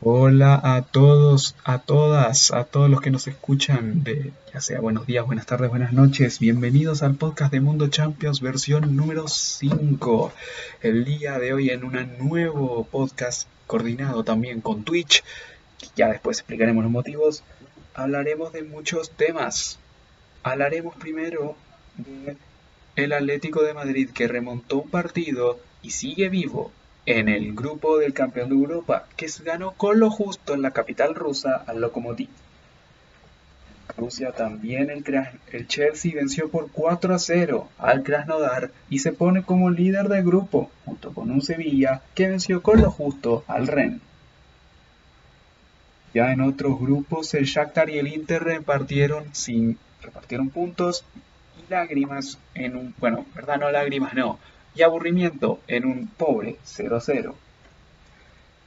Hola a todos, a todas, a todos los que nos escuchan de ya sea buenos días, buenas tardes, buenas noches. Bienvenidos al podcast de Mundo Champions versión número 5. El día de hoy en un nuevo podcast coordinado también con Twitch. Ya después explicaremos los motivos. Hablaremos de muchos temas. Hablaremos primero de el Atlético de Madrid que remontó un partido y sigue vivo en el grupo del campeón de Europa, que se ganó con lo justo en la capital rusa al Lokomotiv. Rusia también el, el, Chelsea venció por 4 a 0 al Krasnodar y se pone como líder del grupo, junto con un Sevilla que venció con lo justo al Rennes. Ya en otros grupos el Shakhtar y el Inter repartieron, sin, repartieron puntos y lágrimas en un, bueno, verdad no lágrimas no, y aburrimiento en un pobre 0-0.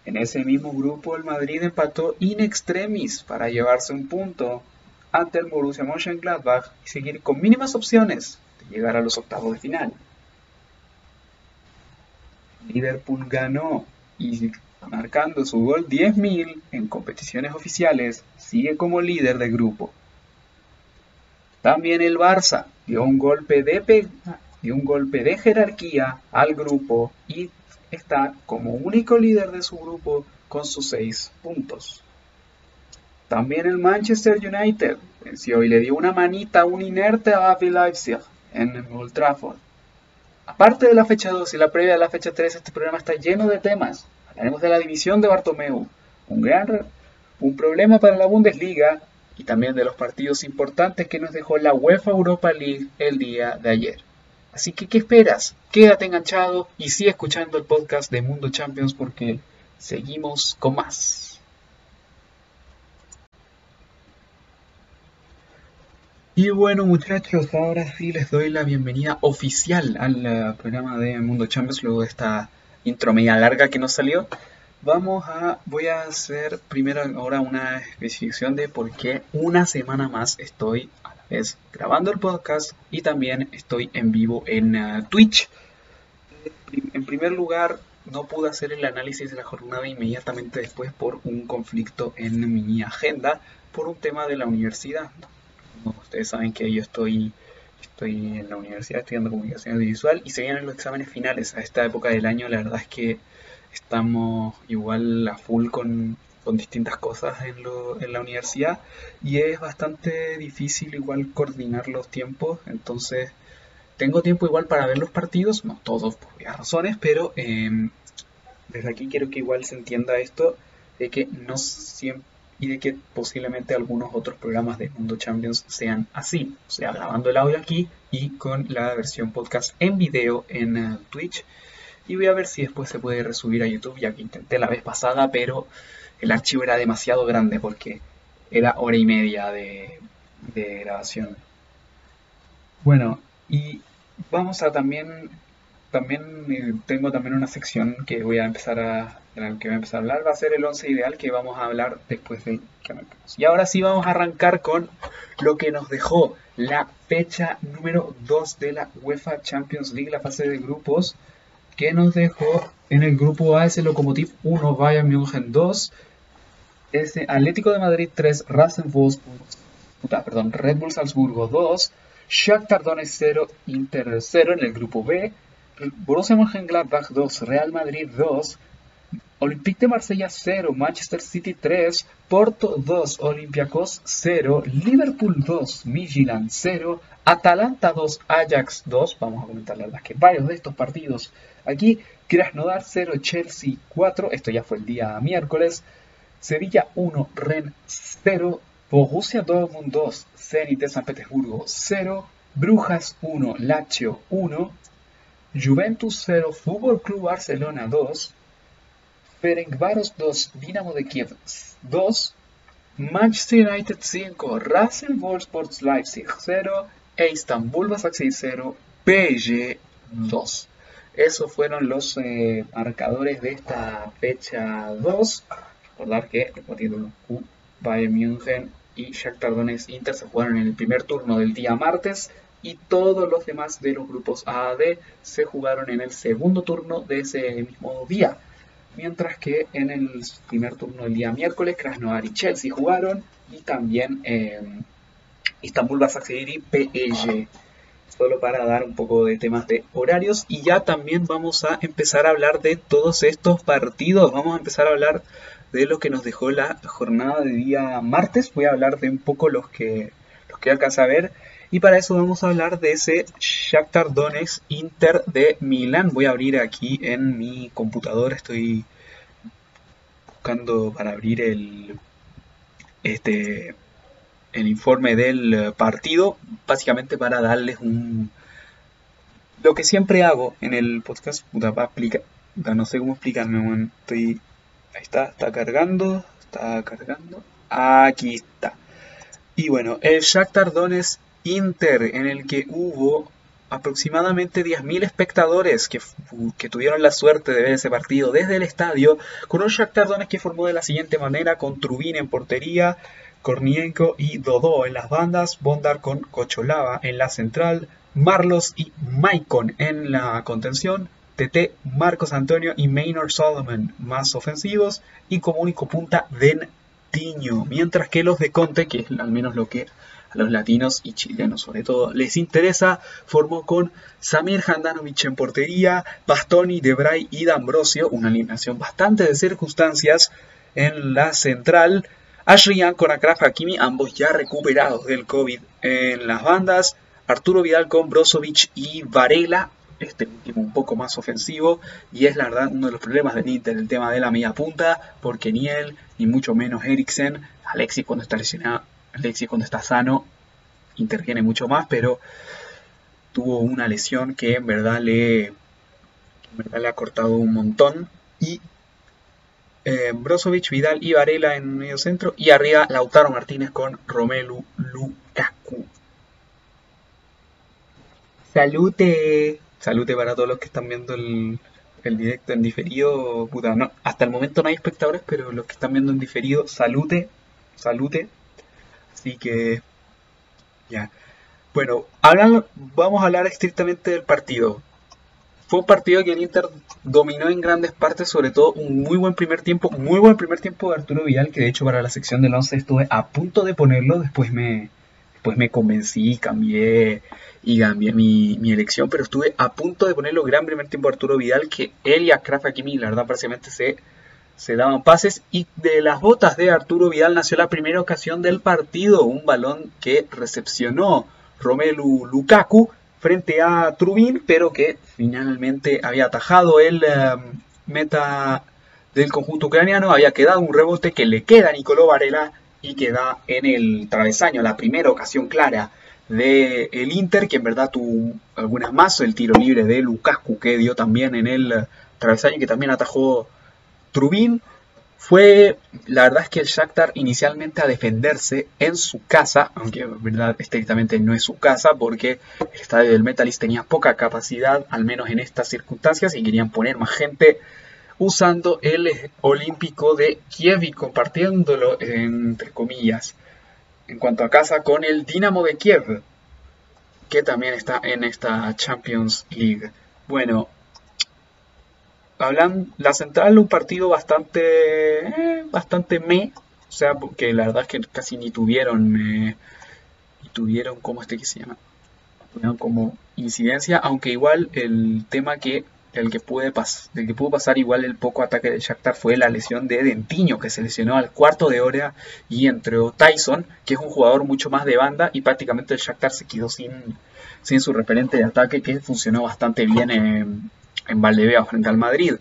En ese mismo grupo el Madrid empató in extremis para llevarse un punto ante el Borussia Mönchengladbach y seguir con mínimas opciones de llegar a los octavos de final. Liverpool ganó y marcando su gol 10.000 en competiciones oficiales, sigue como líder del grupo. También el Barça dio un golpe de, dio un golpe de jerarquía al grupo y está como único líder de su grupo con sus 6 puntos. También el Manchester United venció y le dio una manita a un inerte a Avi Leipzig en Old Trafford. Aparte de la fecha 2 y la previa de la fecha 3, este programa está lleno de temas. Hablaremos de la división de Bartomeu, un gran un problema para la Bundesliga y también de los partidos importantes que nos dejó la UEFA Europa League el día de ayer. Así que, ¿qué esperas? Quédate enganchado y sigue escuchando el podcast de Mundo Champions porque seguimos con más. Y bueno muchachos, ahora sí les doy la bienvenida oficial al eh, programa de Mundo Champions luego de esta intro media larga que nos salió. Vamos a, voy a hacer primero ahora una especificación de por qué una semana más estoy es grabando el podcast y también estoy en vivo en uh, Twitch. En primer lugar, no pude hacer el análisis de la jornada inmediatamente después por un conflicto en mi agenda por un tema de la universidad. ustedes saben que yo estoy, estoy en la universidad estudiando comunicación audiovisual y se vienen los exámenes finales. A esta época del año la verdad es que estamos igual a full con con distintas cosas en, lo, en, la universidad y es bastante difícil igual coordinar los tiempos, entonces tengo tiempo igual para ver los partidos, no todos por varias razones, pero em, desde aquí quiero que igual se entienda esto de que no siempre y de que posiblemente algunos otros programas de Mundo Champions sean así, o sea, grabando el audio aquí y con la versión podcast en video en uh, Twitch. Y voy a ver si después se puede resubir a YouTube, ya que intenté la vez pasada, pero el archivo era demasiado grande porque era hora y media de, grabación. Bueno, y vamos a también, también eh, tengo también una sección que voy a empezar a, que voy a empezar a hablar, va a ser el 11 ideal que vamos a hablar después de que arranquemos. Y ahora sí vamos a arrancar con lo que nos dejó la fecha número 2 de la UEFA Champions League, la fase de grupos, que nos dejó en el grupo A ese Lokomotiv 1, Bayern München 2, ese Atlético de Madrid 3, perdón, Red Bull Salzburgo 2, Shakhtar Donetsk 0, Inter 0 en el grupo B, Borussia Mönchengladbach 2, Real Madrid 2, Olympique de Marsella 0, Manchester City 3, Porto 2, Olympiacos 0, Liverpool 2, Midtjylland 0, Atalanta 2, Ajax 2, vamos a comentar la verdad que varios de estos partidos aquí, Krasnodar 0, Chelsea 4, esto ya fue el día miércoles, Sevilla 1, Ren 0, Borussia Dortmund 2, Zenit de San Petersburgo 0, Brujas 1, Lazio 1, Juventus 0, Fútbol Club Barcelona 2, Ferencváros 2, Dinamo de Kiev 2, Manchester United 5, Racing Sports Leipzig 0 e Istanbul Basaksehir 0, PSG 2. Esos fueron los eh, marcadores de esta fecha 2 recordar que, repitiendo, Bayern München y Shakhtar Donetsk Inter se jugaron en el primer turno del día martes y todos los demás de los grupos A D se jugaron en el segundo turno de ese mismo día. Mientras que en el primer turno del día miércoles, Krasnodar y Chelsea jugaron y también eh, Istanbul Basaksehir y PSG. Solo para dar un poco de temas de horarios y ya también vamos a empezar a hablar de todos estos partidos. Vamos a empezar a hablar de lo que nos dejó la jornada de día martes. Voy a hablar de un poco los que, los que alcanza a ver. Y para eso vamos a hablar de ese Shakhtar Donetsk Inter de Milán. Voy a abrir aquí en mi computadora. Estoy buscando para abrir el, este, el informe del partido. Básicamente para darles un... Lo que siempre hago en el podcast. Puta, no sé cómo explicarme. Estoy Ahí está, está cargando, está cargando. Aquí está. Y bueno, el Shakhtar Donetsk Inter, en el que hubo aproximadamente 10.000 espectadores que, tuvieron la suerte de ver ese partido desde el estadio, con un Shakhtar Donetsk que formó de la siguiente manera, con Trubin en portería, Kornienko y Dodó en las bandas, Bondar con Cocholava en la central, Marlos y Maicon en la contención, TT, Marcos Antonio y Maynard Solomon más ofensivos y como único punta Tiño, mientras que los de Conte, que es al menos lo que a los latinos y chilenos sobre todo les interesa, formó con Samir Handanovic en portería, Bastoni, Debray y D'Ambrosio, una alineación bastante de circunstancias en la central, Ashley con Akraf Hakimi, ambos ya recuperados del COVID en las bandas, Arturo Vidal con Brozovic y Varela, este último un poco más ofensivo y es la verdad uno de los problemas del Inter el tema de la media punta porque ni él ni mucho menos Eriksen Alexis cuando está lesionado Alexis cuando está sano interviene mucho más pero tuvo una lesión que en verdad le en verdad le ha cortado un montón. Y eh, Brozovic, Vidal y Varela en medio centro y arriba Lautaro Martínez con Romelu Lukaku. Salute salute para todos los que están viendo el, directo en diferido. Puta, no, hasta el momento no hay espectadores, pero los que están viendo en diferido, salute, salute. Así que, ya. Bueno, vamos a hablar estrictamente del partido. Fue un partido que el Inter dominó en grandes partes, sobre todo un muy buen primer tiempo, muy buen primer tiempo de Arturo Vidal, que de hecho para la sección del 11 estuve a punto de ponerlo, después me, después me convencí, cambié y cambié mi, elección, pero estuve a punto de ponerlo gran primer tiempo a Arturo Vidal, que él y a Kraft Hakimi, la verdad, prácticamente se, se daban pases. Y de las botas de Arturo Vidal nació la primera ocasión del partido, un balón que recepcionó Romelu Lukaku frente a Trubin, pero que finalmente había atajado el em, meta del conjunto ucraniano, había quedado un rebote que le queda a Nicolò Varela y queda en el travesaño, la primera ocasión clara de el Inter, que en verdad tuvo algunas más, el tiro libre de Lukaku que dio también en el travesaño, que también atajó Trubin. Fue, la verdad es que el Shakhtar inicialmente a defenderse en su casa, aunque en verdad estrictamente no es su casa, porque el estadio del Metalist tenía poca capacidad, al menos en estas circunstancias, y querían poner más gente usando el Olímpico de Kiev y compartiéndolo entre comillas en cuanto a casa con el Dinamo de Kiev, que también está en esta Champions League. Bueno, hablan la central un partido bastante eh, bastante me, o sea, porque la verdad es que casi ni tuvieron eh, ni tuvieron como este que se llama, como incidencia, aunque igual el tema que el que, puede el que pudo pasar igual el poco ataque de Shakhtar fue la lesión de Dentiño, que se lesionó al cuarto de hora y entró Tyson, que es un jugador mucho más de banda, y prácticamente el Shakhtar se quedó sin, sin su referente de ataque, que funcionó bastante bien en, en frente al Madrid.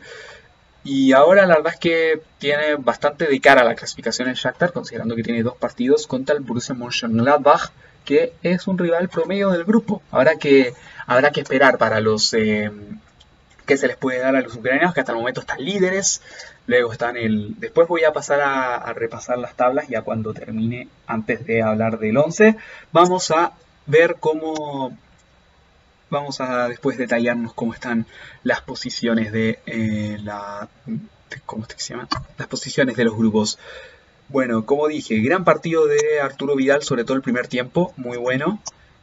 Y ahora la verdad es que tiene bastante de cara la clasificación en Shakhtar, considerando que tiene dos partidos contra el Borussia Mönchengladbach, que es un rival promedio del grupo. Habrá que, habrá que esperar para los... Eh, que se les puede dar a los ucranianos, que hasta el momento están líderes. Luego están el. Después voy a pasar a, repasar las tablas ya cuando termine, antes de hablar del 11. Vamos a ver cómo. Vamos a después detallarnos cómo están las posiciones de eh, la. ¿Cómo se llama? Las posiciones de los grupos. Bueno, como dije, gran partido de Arturo Vidal, sobre todo el primer tiempo, muy bueno.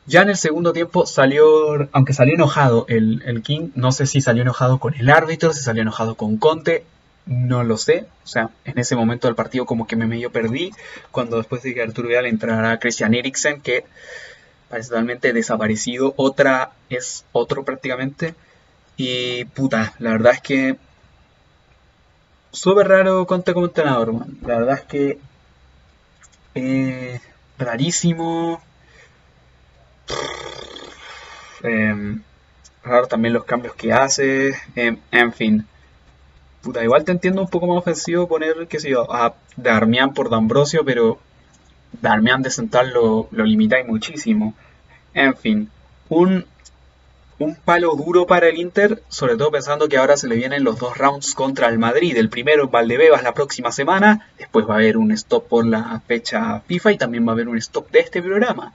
Ya en el segundo tiempo salió, aunque salió enojado el, King, no sé si salió enojado con el árbitro, si salió enojado con Conte, no lo sé. O sea, en ese momento del partido como que me medio perdí. Cuando después de que Arturo Vidal entrará Christian Eriksen, que parece totalmente desaparecido. Otra es otro prácticamente. Y puta, la verdad es que súper raro Conte como entrenador, man. La verdad es que eh, rarísimo. Eh, raro también los cambios que hace. Em, en fin. Puta, igual te entiendo un poco más ofensivo poner, qué sé yo, a Darmian por D'Ambrosio, pero Darmian de central lo, lo limitáis muchísimo. En fin, un, un palo duro para el Inter, sobre todo pensando que ahora se le vienen los dos rounds contra el Madrid. El primero en Valdebebas la próxima semana, después va a haber un stop por la fecha FIFA y también va a haber un stop de este programa.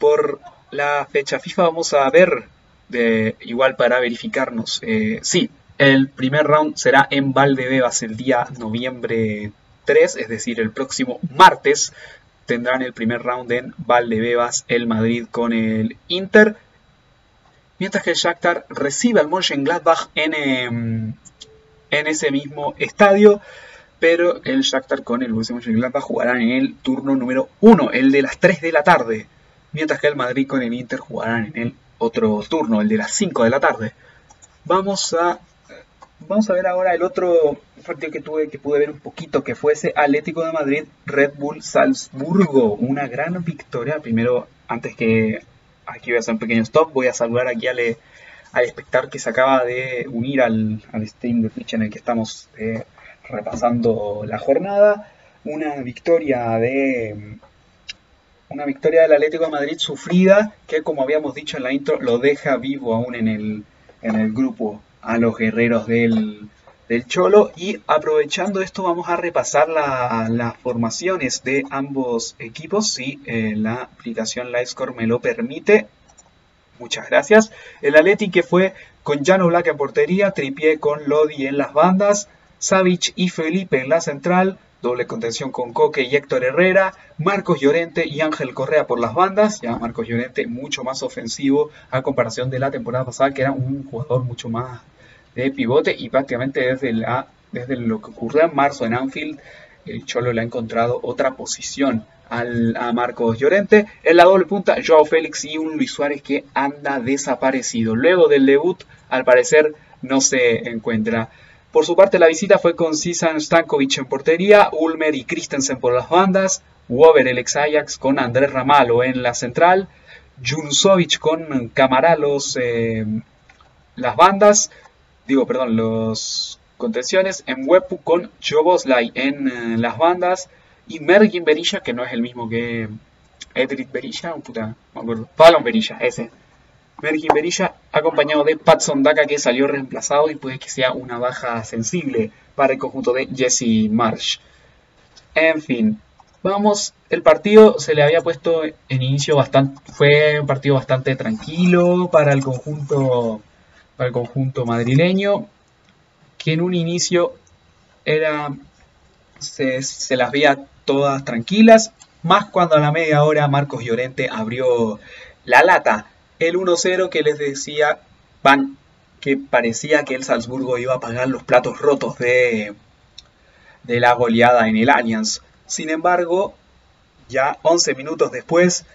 Por la fecha FIFA vamos a ver, de, igual para verificarnos, eh, sí, el primer round será en Valdebebas el día noviembre 3, es decir, el próximo martes tendrán el primer round en Valdebebas el Madrid con el Inter. Mientras que el Shakhtar recibe al Mönchengladbach en, em, en ese mismo estadio. Pero el Shakhtar con el Borussia Mönchengladbach jugarán en el turno número 1, el de las 3 de la tarde. Mientras que el Madrid con el Inter jugarán en el otro turno, el de las 5 de la tarde. Vamos a Vamos a ver ahora el otro partido que tuve, que pude ver un poquito, que fue ese Atlético de Madrid, Red Bull Salzburgo. Una gran victoria. Primero, antes que aquí voy a hacer un pequeño stop, voy a saludar aquí al, al espectador que se acaba de unir al, al stream de Twitch en el que estamos eh, repasando la jornada. Una victoria de una victoria del Atlético de Madrid sufrida que como habíamos dicho en la intro lo deja vivo aún en el, en el grupo a los guerreros del, Cholo. Y aprovechando esto vamos a repasar las formaciones de ambos equipos, si eh, la aplicación Livescore me lo permite. Muchas gracias. El Atleti que fue con Jano Black en portería, Tripié con Lodi en las bandas, Savic y Felipe en la central, doble contención con Coque y Héctor Herrera, Marcos Llorente y Ángel Correa por las bandas, ya Marcos Llorente mucho más ofensivo a comparación de la temporada pasada que era un jugador mucho más de pivote y prácticamente desde, la, desde lo que ocurrió en marzo en Anfield el Cholo le ha encontrado otra posición a Marcos Llorente. En la doble punta, Joao Félix y un Luis Suárez que anda desaparecido. Luego del debut, al parecer, no se encuentra. Por su parte, la visita fue con Sisan Stankovic en portería, Ulmer y Christensen por las bandas, Wover el ex Ajax con Andrés Ramalo en la central, Junsovic con Camaralos eh, las bandas, digo, perdón, los contenciones, en Wepu con Joboslai en eh, las bandas, y Mergin Berilla, que no es el mismo que Edric Berilla, un puta, me acuerdo, Fallon Berilla, ese. Mergin Berilla, acompañado de Patson Daka, que salió reemplazado y puede que sea una baja sensible para el conjunto de Jesse Marsh. En fin, vamos, el partido se le había puesto en inicio bastante, fue un partido bastante tranquilo para el conjunto, para el conjunto madrileño, que en un inicio era, se, se las veía todas tranquilas, más cuando a la media hora Marcos Llorente abrió la lata el 1-0 que les decía Van que parecía que el Salzburgo iba a pagar los platos rotos de, de la goleada en el Allianz. Sin embargo, ya 11 minutos después,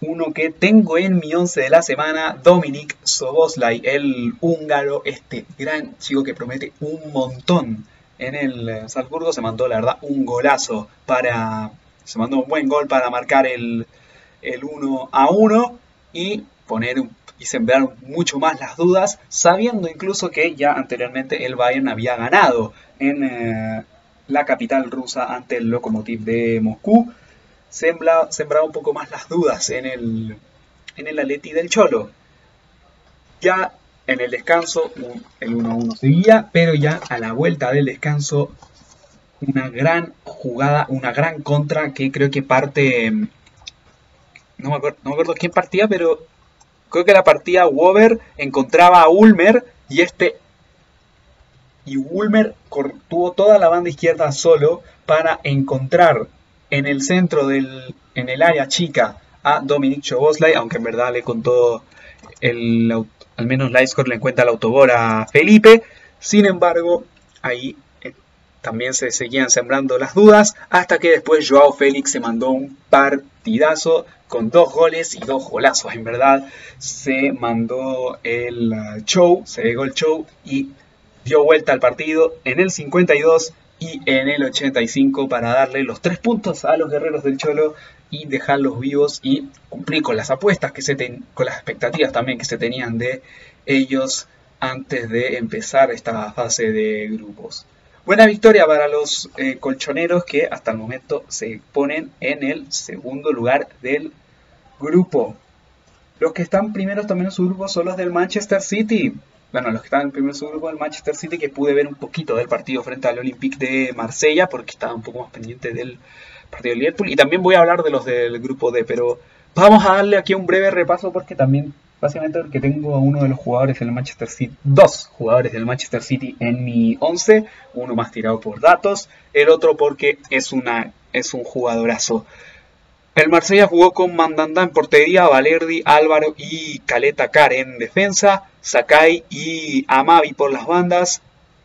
uno que tengo en mi 11 de la semana, Dominic Soboslai, el húngaro, este gran chico que promete un montón en el Salzburgo, se mandó la verdad un golazo para, se mandó un buen gol para marcar el, el 1 a 1 y poner y sembrar mucho más las dudas, sabiendo incluso que ya anteriormente el Bayern había ganado en eh, la capital rusa ante el Lokomotiv de Moscú. Sembra, sembraba un poco más las dudas en el, en el Atleti del Cholo. Ya en el descanso el 1-1 seguía, pero ya a la vuelta del descanso una gran jugada, una gran contra que creo que parte... No me acuerdo, no me acuerdo quién partía, pero Creo que la partida Wover encontraba a Ulmer y este y Ulmer tuvo toda la banda izquierda solo para encontrar en el centro del en el área chica a Dominic Choboslai, aunque en verdad le contó el al menos Livescore le encuentra el autobor a Felipe. Sin embargo, ahí también se seguían sembrando las dudas hasta que después Joao Félix se mandó un partidazo con dos goles y dos golazos. En verdad se mandó el uh, show, se llegó el show y dio vuelta al partido en el 52 y en el 85 para darle los tres puntos a los guerreros del Cholo y dejarlos vivos y cumplir con las apuestas que se con las expectativas también que se tenían de ellos antes de empezar esta fase de grupos. Buena victoria para los eh, colchoneros que hasta el momento se ponen en el segundo lugar del grupo. Los que están primeros también en su grupo son los del Manchester City. Bueno, los que están en primer su grupo del Manchester City, que pude ver un poquito del partido frente al Olympique de Marsella, porque estaba un poco más pendiente del partido de Liverpool. Y también voy a hablar de los del grupo D, pero vamos a darle aquí un breve repaso porque también Básicamente porque tengo a uno de los jugadores del Manchester City, dos jugadores del Manchester City en mi 11, uno más tirado por datos, el otro porque es, una, es un jugadorazo. El Marsella jugó con Mandanda en portería, Valerdi, Álvaro y Caleta Car en defensa, Sakai y Amavi por las bandas,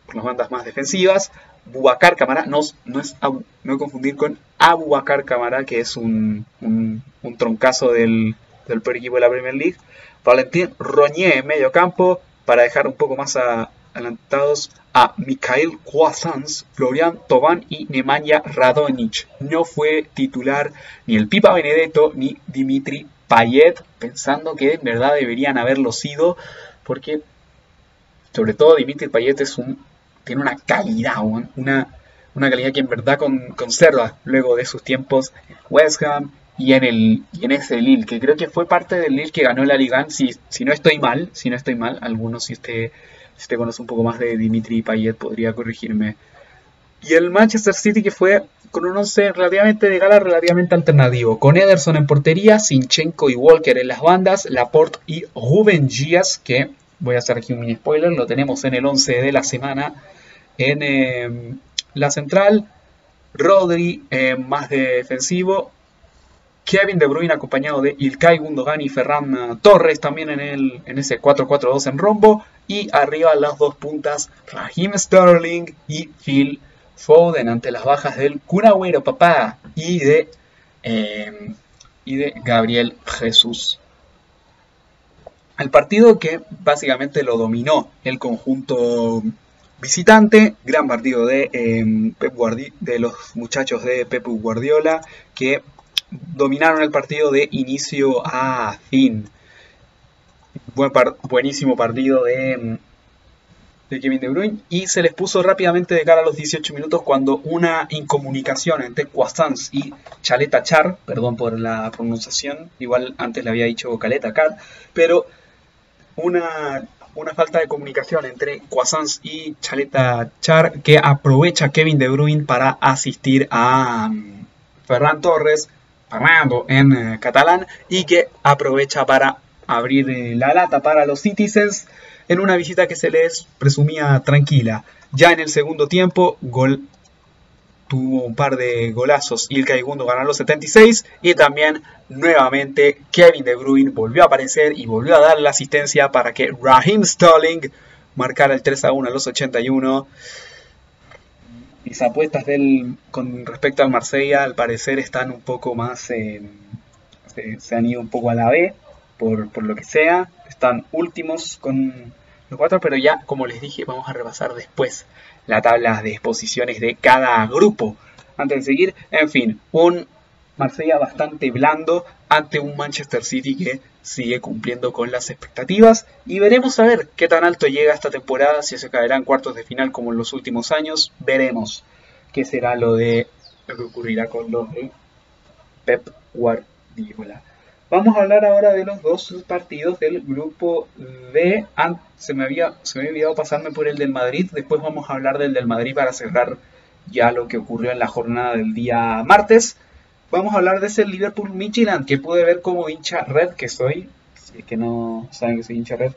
por las bandas más defensivas, Bubacar Camara, no, no es no confundir con Abubacar Camara, que es un, un, troncazo del, del equipo de la Premier League, Valentín Roñé en medio campo para dejar un poco más adelantados a Mikhail Kwasans, Florian Tobán y Nemanja Radonic. No fue titular ni el Pipa Benedetto ni Dimitri Payet, pensando que en verdad deberían haberlo sido, porque sobre todo Dimitri Payet es un, tiene una calidad, una, una calidad que en verdad conserva luego de sus tiempos en West Ham, y en el y en ese Lille, que creo que fue parte del Lille que ganó la Liga, si, si no estoy mal, si no estoy mal, algunos si usted, si usted conoce un poco más de Dimitri Payet podría corregirme. Y el Manchester City que fue con un 11 relativamente de gala, relativamente alternativo, con Ederson en portería, Sinchenko y Walker en las bandas, Laporte y Ruben Díaz, que voy a hacer aquí un mini spoiler, lo tenemos en el 11 de la semana en eh, la central, Rodri eh, más defensivo, Kevin De Bruyne acompañado de Ilkay Gundogan y Ferran Torres también en, el, en ese 4-4-2 en rombo. Y arriba las dos puntas Raheem Sterling y Phil Foden ante las bajas del Kun papá y de, em, y de Gabriel Jesús. El partido que básicamente lo dominó el conjunto visitante, gran partido de, em, de los muchachos de Pep Guardiola que dominaron el partido de inicio a fin. buenísimo partido de, Kevin De Bruyne y se les puso rápidamente de cara a los 18 minutos cuando una incomunicación entre Quasans y Chaleta Char, perdón por la pronunciación, igual antes le había dicho Caleta Car, pero una, una falta de comunicación entre Quasans y Chaleta Char que aprovecha Kevin De Bruyne para asistir a um, Ferran Torres En eh, catalán y que aprovecha para abrir eh, la lata para los Citizens en una visita que se les presumía tranquila. Ya en el segundo tiempo, gol tuvo un par de golazos y el Caigundo ganó los 76 y también nuevamente Kevin De Bruyne volvió a aparecer y volvió a dar la asistencia para que Raheem Sterling marcara el 3 a 1 a los 81 mis apuestas del, con respecto al Marsella al parecer están un poco más, eh, se, han ido un poco a la B por, lo que sea, están últimos con los cuatro, pero ya como les dije vamos a repasar después la tabla de exposiciones de cada grupo. Antes de seguir, en fin, un Marsella bastante blando ante un Manchester City que sigue cumpliendo con las expectativas y veremos a ver qué tan alto llega esta temporada, si se caerá en cuartos de final como en los últimos años, veremos qué será lo de lo que ocurrirá con los de Pep Guardiola. Vamos a hablar ahora de los dos partidos del grupo D. se, me había, se me había olvidado pasarme por el del Madrid. Después vamos a hablar del del Madrid para cerrar ya lo que ocurrió en la jornada del día martes vamos a hablar de ese Liverpool Midtjylland que pude ver como hincha red que soy. Si es que no saben que soy hincha red,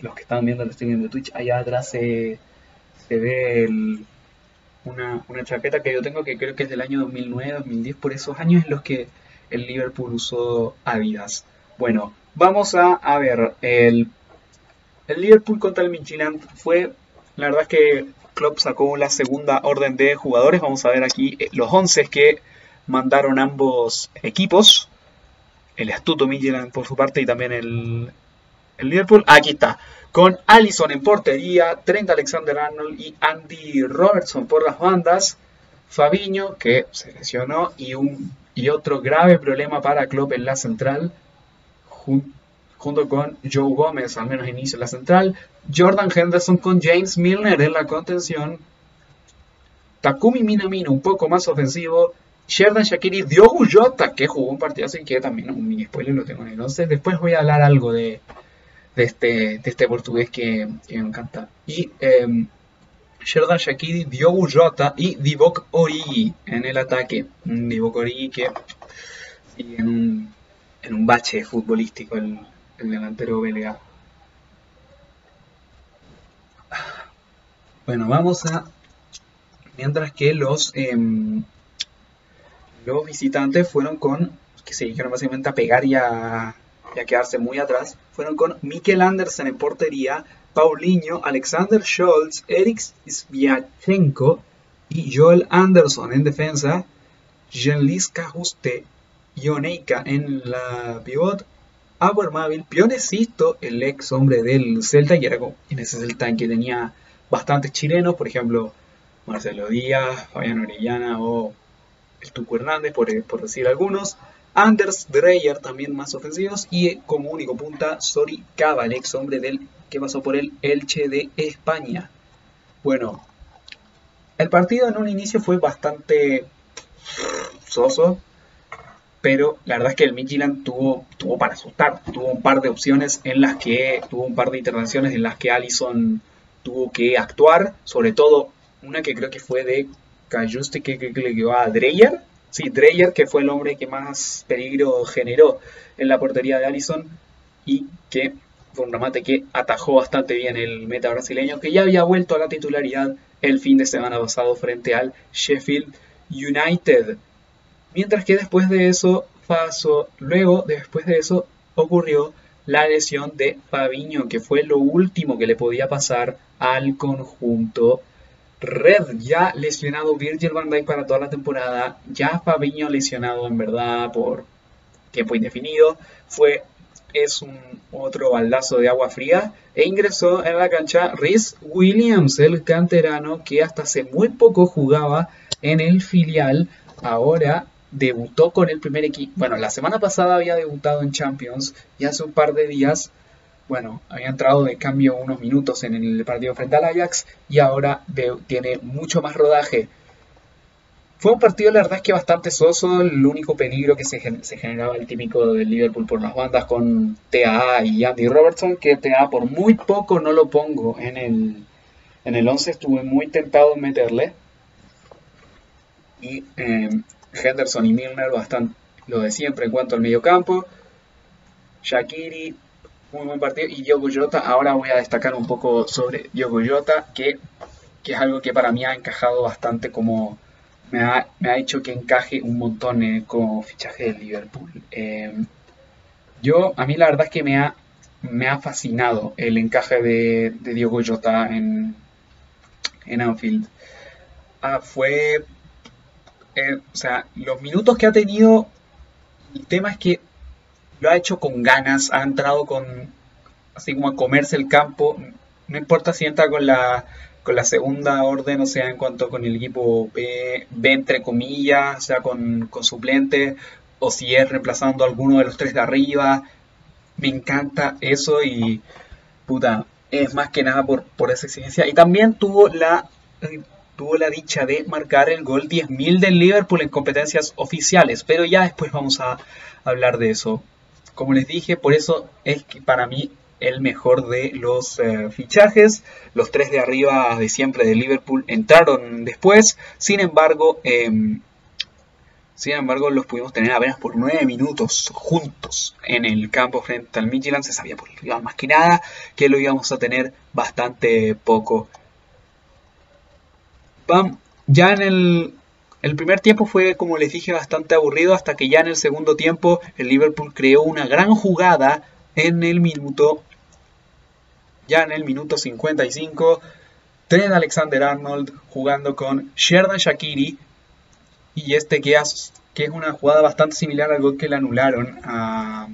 los que están viendo el streaming de Twitch, allá atrás se, ve una, chaqueta que yo tengo que creo que es del año 2009, 2010, por esos años en los que el Liverpool usó Adidas. Bueno, vamos a, ver, el, el Liverpool contra el Midtjylland fue La verdad es que Klopp sacó la segunda orden de jugadores. Vamos a ver aquí eh, los 11 que mandaron ambos equipos. El astuto Midland por su parte y también el, el Liverpool. Aquí está. Con Allison en portería, Trent Alexander Arnold y Andy Robertson por las bandas. Fabiño, que se lesionó, y, un, y otro grave problema para Klopp en la central, junto con Joe Gómez, al menos inicio en la central. Jordan Henderson con James Milner en la contención. Takumi Minamino un poco más ofensivo. Sheridan Shakiri, Diogo Jota, que jugó un partido así que también un mini spoiler lo tengo en el Después voy a hablar algo de, este, este portugués que, me encanta. Y eh, Sheridan Shakiri, Diogo Jota y Divock Origi en el ataque. Divock Origi que sigue en un, en un bache futbolístico el, el delantero belga. Bueno, vamos a... Mientras que los, em, los visitantes fueron con... que se dijeron básicamente a pegar y a, quedarse muy atrás. Fueron con Mikel Andersen en portería, Paulinho, Alexander Scholz, Eric Sviatchenko y Joel Anderson en defensa, Jean-Liska Juste y en la pivot, Abermávil, Pionesisto, el ex hombre del Celta, y era en ese Celta en que tenía bastantes chilenos, por ejemplo, Marcelo Díaz, Fabián Orellana o el Tuco Hernández, por, por decir algunos. Anders Dreyer, también más ofensivos, y como único punta, Sori Cava, el ex hombre del que pasó por el Elche de España. Bueno, el partido en un inicio fue bastante soso, pero la verdad es que el Midtjylland tuvo, tuvo para asustar, tuvo un par de opciones en las que, tuvo un par de intervenciones en las que Allison tuvo que actuar, sobre todo una que creo que fue de Cajuste que, que, le quedó a Dreyer, sí, Dreyer que fue el hombre que más peligro generó en la portería de Allison y que fue un remate que atajó bastante bien el meta brasileño, que ya había vuelto a la titularidad el fin de semana pasado frente al Sheffield United. Mientras que después de eso pasó, luego después de eso ocurrió la lesión de Fabiño, que fue lo último que le podía pasar al conjunto Red. Ya lesionado Virgil van Dijk para toda la temporada, ya Fabiño lesionado en verdad por tiempo indefinido, fue es un otro baldazo de agua fría e ingresó en la cancha Rhys Williams, el canterano que hasta hace muy poco jugaba en el filial, ahora debutó con el primer equipo. Bueno, la semana pasada había debutado en Champions y hace un par de días, bueno, había entrado de cambio unos minutos en el partido frente al Ajax y ahora tiene mucho más rodaje. Fue un partido, la verdad es que bastante soso. El único peligro que se, generaba el típico del Liverpool por las bandas con TAA y Andy Robertson, que TAA por muy poco no lo pongo en el, en el 11. Estuve muy tentado en meterle. Y eh, Henderson y Milner, bastante lo de siempre en cuanto al mediocampo. Shakiri, muy buen partido. Y Diogo Jota, ahora voy a destacar un poco sobre Diogo Jota, que, que es algo que para mí ha encajado bastante como me ha, hecho que encaje un montón como fichaje del Liverpool. Eh, yo, a mí la verdad es que me ha, me ha fascinado el encaje de, de Diogo Jota en, en Anfield. Ah, fue, eh, o sea, los minutos que ha tenido, el tema es que lo ha hecho con ganas, ha entrado con, así como a comerse el campo, no importa si entra con la con la segunda orden, o sea, en cuanto con el equipo B, entre comillas, o sea, con, con suplente, o si es reemplazando a alguno de los tres de arriba. Me encanta eso y puta, es más que nada por, por esa exigencia. Y también tuvo la, tuvo la dicha de marcar el gol 10.000 del Liverpool en competencias oficiales, pero ya después vamos a hablar de eso. Como les dije, por eso es que para mí el mejor de los eh, fichajes. Los tres de arriba de siempre de Liverpool entraron después. Sin embargo, em, sin embargo, los pudimos tener apenas por nueve minutos juntos en el campo frente al Midtjylland. Se sabía por el más que nada que lo íbamos a tener bastante poco. Ya en el, el primer tiempo fue, como les dije, bastante aburrido hasta que ya en el segundo tiempo el Liverpool creó una gran jugada en el minuto, ya en el minuto 55, Trent Alexander Arnold jugando con Sherdan Shakiri y este que, que es una jugada bastante similar al gol que le anularon a,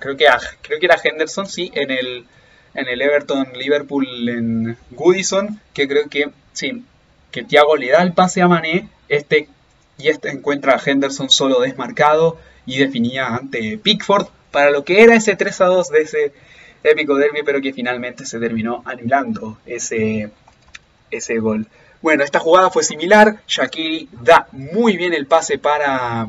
creo que creo que era Henderson, sí, en el en el Everton Liverpool en Goodison, que creo que sí, que Thiago le da el pase a Mané, este y este encuentra a Henderson solo desmarcado y definía ante Pickford para lo que era ese 3 a 2 de ese épico derby, pero que finalmente se terminó anulando ese, ese gol. Bueno, esta jugada fue similar. Shakiri da muy bien el pase para,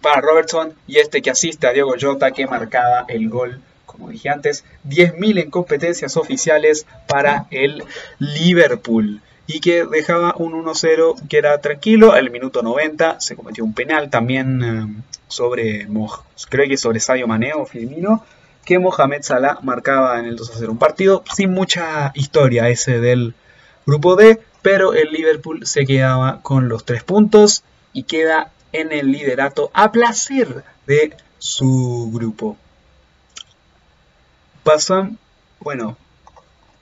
para Robertson y este que asiste a Diego Jota que marcaba el gol, como dije antes, 10.000 en competencias oficiales para el Liverpool y que dejaba un 1-0 que era tranquilo. El minuto 90 se cometió un penal también eh, sobre, creo que sobre Sadio Maneo o Firmino que Mohamed Salah marcaba en el 2 0. Un partido sin mucha historia ese del grupo D, pero el Liverpool se quedaba con los tres puntos y queda en el liderato a placer de su grupo. Pasan, bueno,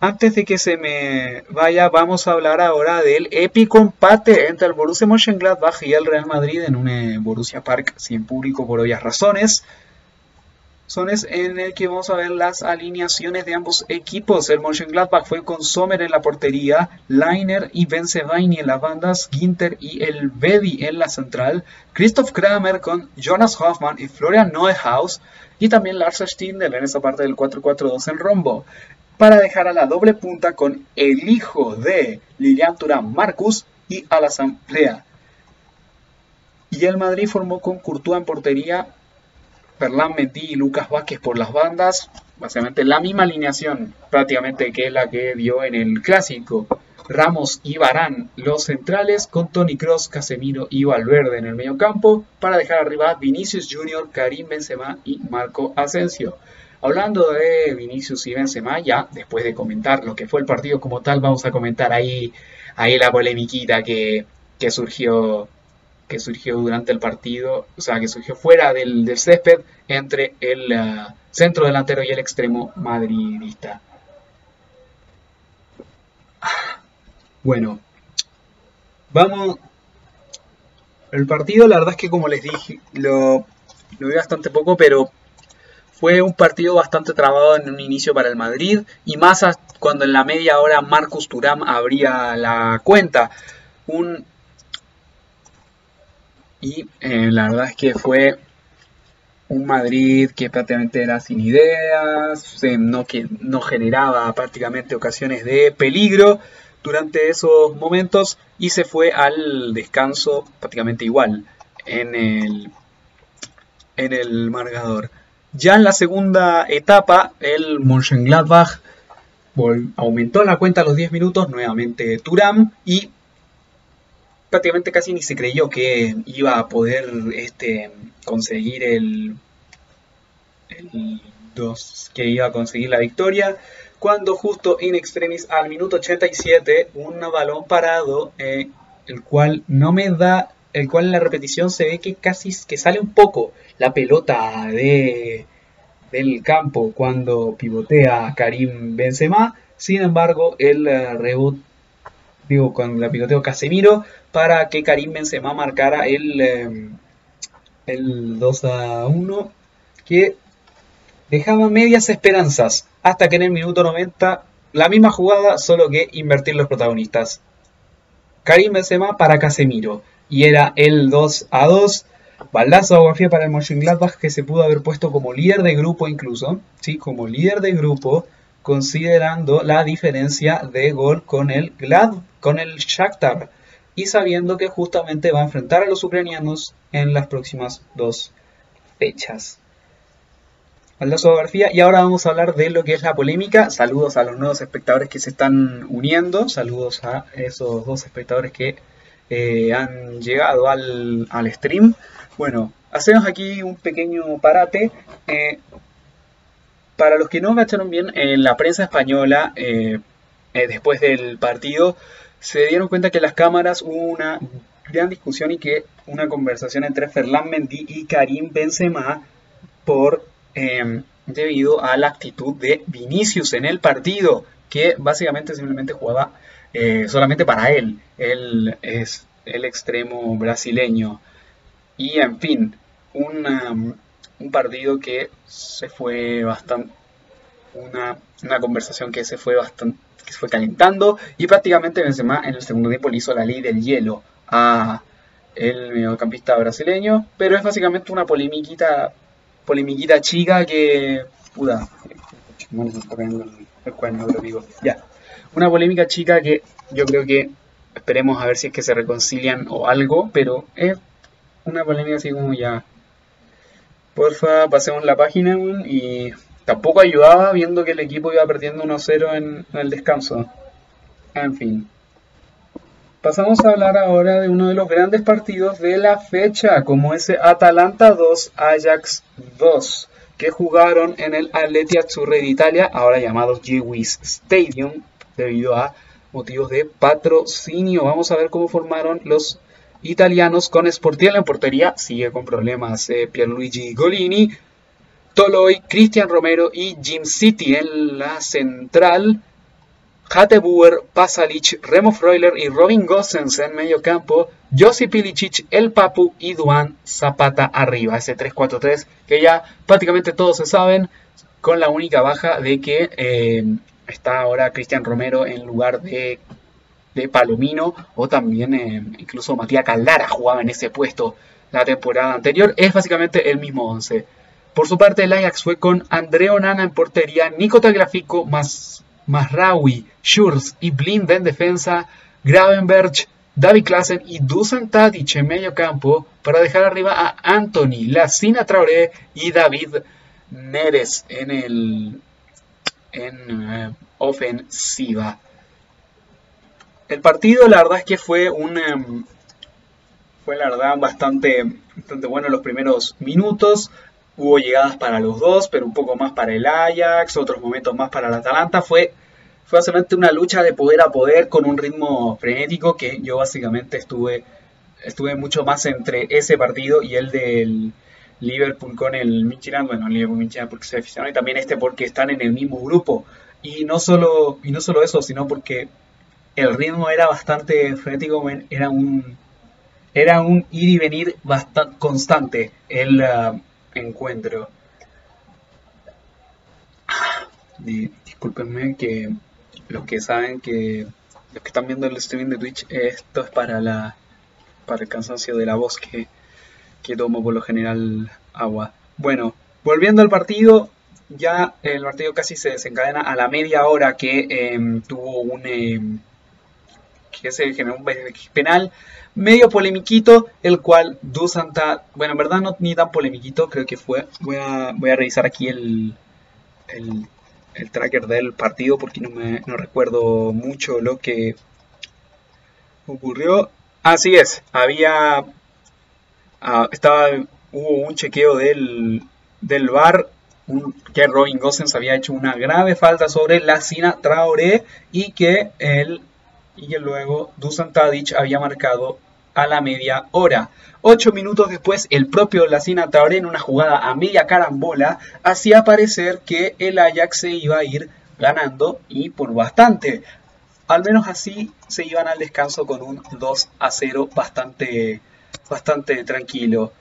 antes de que se me vaya, vamos a hablar ahora del épico empate entre el Borussia Mönchengladbach y el Real Madrid en un eh, Borussia Park sin público por obvias razones son en el que vamos a ver las alineaciones de ambos equipos. El Mönchengladbach fue con Sommer en la portería, Leiner y Benzebaini en las bandas, Ginter y el Bedi en la central, Christoph Kramer con Jonas Hoffmann y Florian Neuhaus y también Lars Stindl en esa parte del 4-4-2 en rombo. Para dejar a la doble punta con el hijo de Lilian Turán Marcus y Plea. Y el Madrid formó con Courtois en portería, Ferland Mendy y Lucas Vázquez por las bandas, básicamente la misma alineación prácticamente que la que dio en el clásico. Ramos y Barán los centrales con Tony Cross, Casemiro y Valverde en el medio campo para dejar arriba Vinicius Junior, Karim Benzema y Marco Asensio. Hablando de Vinicius y Benzema, ya después de comentar lo que fue el partido como tal, vamos a comentar ahí, ahí la polemiquita que, que surgió que surgió durante el partido, o sea, que surgió fuera del, césped entre el eh, centro delantero y el extremo madridista. Bueno, vamos. El partido, la verdad es que como les dije, lo, lo vi bastante poco, pero fue un partido bastante trabado en un inicio para el Madrid y más cuando en la media hora Marcus Turam abría la cuenta. Un y eh, la verdad es que fue un Madrid que prácticamente era sin ideas, no, que no generaba prácticamente ocasiones de peligro durante esos momentos y se fue al descanso prácticamente igual en el, en el marcador. Ya en la segunda etapa, el Mönchengladbach aumentó la cuenta a los 10 minutos, nuevamente Turam, y prácticamente casi ni se creyó que iba a poder este, conseguir el, el 2, que iba a conseguir la victoria, cuando justo in extremis al minuto 87 un balón parado, eh, el cual no me da, el cual en la repetición se ve que casi que sale un poco la pelota de del campo cuando pivotea Karim Benzema, sin embargo el uh, reboot digo, con la piloteo Casemiro, para que Karim Benzema marcara el, em, el 2 a 1, que dejaba medias esperanzas, hasta que en el minuto 90, la misma jugada, solo que invertir los protagonistas. Karim Benzema para Casemiro, y era el 2 a 2, baldazo de agua para el Mönchengladbach que se pudo haber puesto como líder de grupo incluso, ¿sí? como líder de grupo, considerando la diferencia de gol con el Glad, con el Shakhtar y sabiendo que justamente va a enfrentar a los ucranianos en las próximas dos fechas. Aldazo García y ahora vamos a hablar de lo que es la polémica. Saludos a los nuevos espectadores que se están uniendo, saludos a esos dos espectadores que eh, han llegado al, stream. Bueno, hacemos aquí un pequeño parate. Eh, para los que no cacharon bien, en la prensa española, eh, eh, después del partido, se dieron cuenta que las cámaras hubo una gran discusión y que una conversación entre Ferland Mendy y Karim Benzema por em, debido a la actitud de Vinicius en el partido, que básicamente simplemente jugaba solamente para él. Él es el extremo brasileño. Y en fin, un partido que se fue bastante... Una, una conversación que se fue bastante que se fue calentando y prácticamente Benzema en el segundo tiempo le hizo la ley del hielo a el mediocampista brasileño, pero es básicamente una polemiquita polemiquita chica que puta, el cuerno, lo digo. Ya. Una polémica chica que yo creo que esperemos a ver si es que se reconcilian o algo, pero es una polémica así como ya. Porfa, pasemos la página y tampoco ayudaba viendo que el equipo iba perdiendo 1-0 en, el descanso. En fin. Pasamos a hablar ahora de uno de los grandes partidos de la fecha, como ese Atalanta 2, Ajax 2, que jugaron en el Atleti Azzurri de Italia, ahora llamado Gewiss Stadium, debido a motivos de patrocinio. Vamos a ver cómo formaron los italianos con Sportiel en portería. Sigue con problemas eh, Pierluigi Golini, Toloy, Cristian Romero y Jim City en la central. Hatebuer, Pasalic, Remo Freuler y Robin Gossens en medio campo. Josip Pilicic, El Papu y Duan Zapata arriba. Ese 3-4-3 que ya prácticamente todos se saben. Con la única baja de que eh, está ahora Cristian Romero en lugar de, de Palomino. O también eh, incluso Matías Caldara jugaba en ese puesto la temporada anterior. Es básicamente el mismo 11. Por su parte, el Ajax fue con Andreo Nana en portería, Nico Tagliafico, Masraoui, Schurz y Blind en defensa, Gravenberg, David Klassen y Dusan Tadic en medio campo para dejar arriba a Anthony, Lacina Traoré y David Neres en el en eh, ofensiva. El partido, la verdad es que fue un em, fue la verdad bastante, bastante bueno los primeros minutos. Hubo llegadas para los dos, pero un poco más para el Ajax, otros momentos más para el Atalanta. Fue, fue básicamente una lucha de poder a poder con un ritmo frenético que yo básicamente estuve, estuve mucho más entre ese partido y el del Liverpool con el Michelin. Bueno, Liverpool Michelin porque se aficionaron y también este porque están en el mismo grupo. Y no solo, y no solo eso, sino porque el ritmo era bastante frenético, era un, era un ir y venir bastante constante. El, uh, encuentro. Disculpenme que los que saben que los que están viendo el streaming de Twitch, esto es para la para el cansancio de la voz que, que tomo por lo general agua. Bueno, volviendo al partido, ya el partido casi se desencadena a la media hora que em, tuvo un em, que se generó un penal medio polemiquito, el cual Dusanta, bueno, en verdad no ni tan polemiquito, creo que fue. Voy a, voy a revisar aquí el, el, tracker del partido porque no, me, no recuerdo mucho lo que ocurrió. Así es, había, ah, estaba, hubo un chequeo del, del bar que Robin Gosens había hecho una grave falta sobre la Sina Traoré y que el y luego Dusan Tadic había marcado a la media hora. Ocho minutos después, el propio Lacina Traoré en una jugada a media carambola hacía parecer que el Ajax se iba a ir ganando y por bastante. Al menos así se iban al descanso con un 2 a 0 bastante, bastante tranquilo.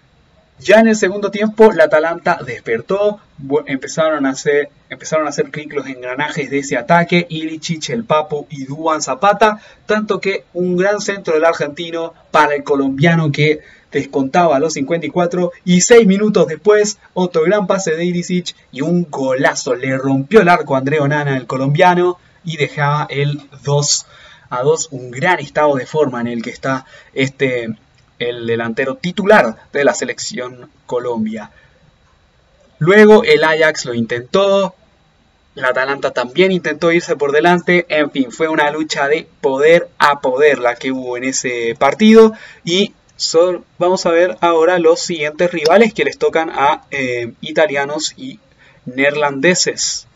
Ya en el segundo tiempo, la Atalanta despertó, empezaron a hacer, empezaron a hacer clic los engranajes de ese ataque, Ilicic, el Papo y Duan Zapata, tanto que un gran centro del argentino para el colombiano que descontaba los 54 y 6 minutos después otro gran pase de Ilicic y un golazo, le rompió el arco a Andreo Nana, el colombiano, y dejaba el 2 a 2, un gran estado de forma en el que está este el delantero titular de la selección Colombia. Luego el Ajax lo intentó, la Atalanta también intentó irse por delante, en fin, fue una lucha de poder a poder la que hubo en ese partido y vamos a ver ahora los siguientes rivales que les tocan a eh, italianos y neerlandeses.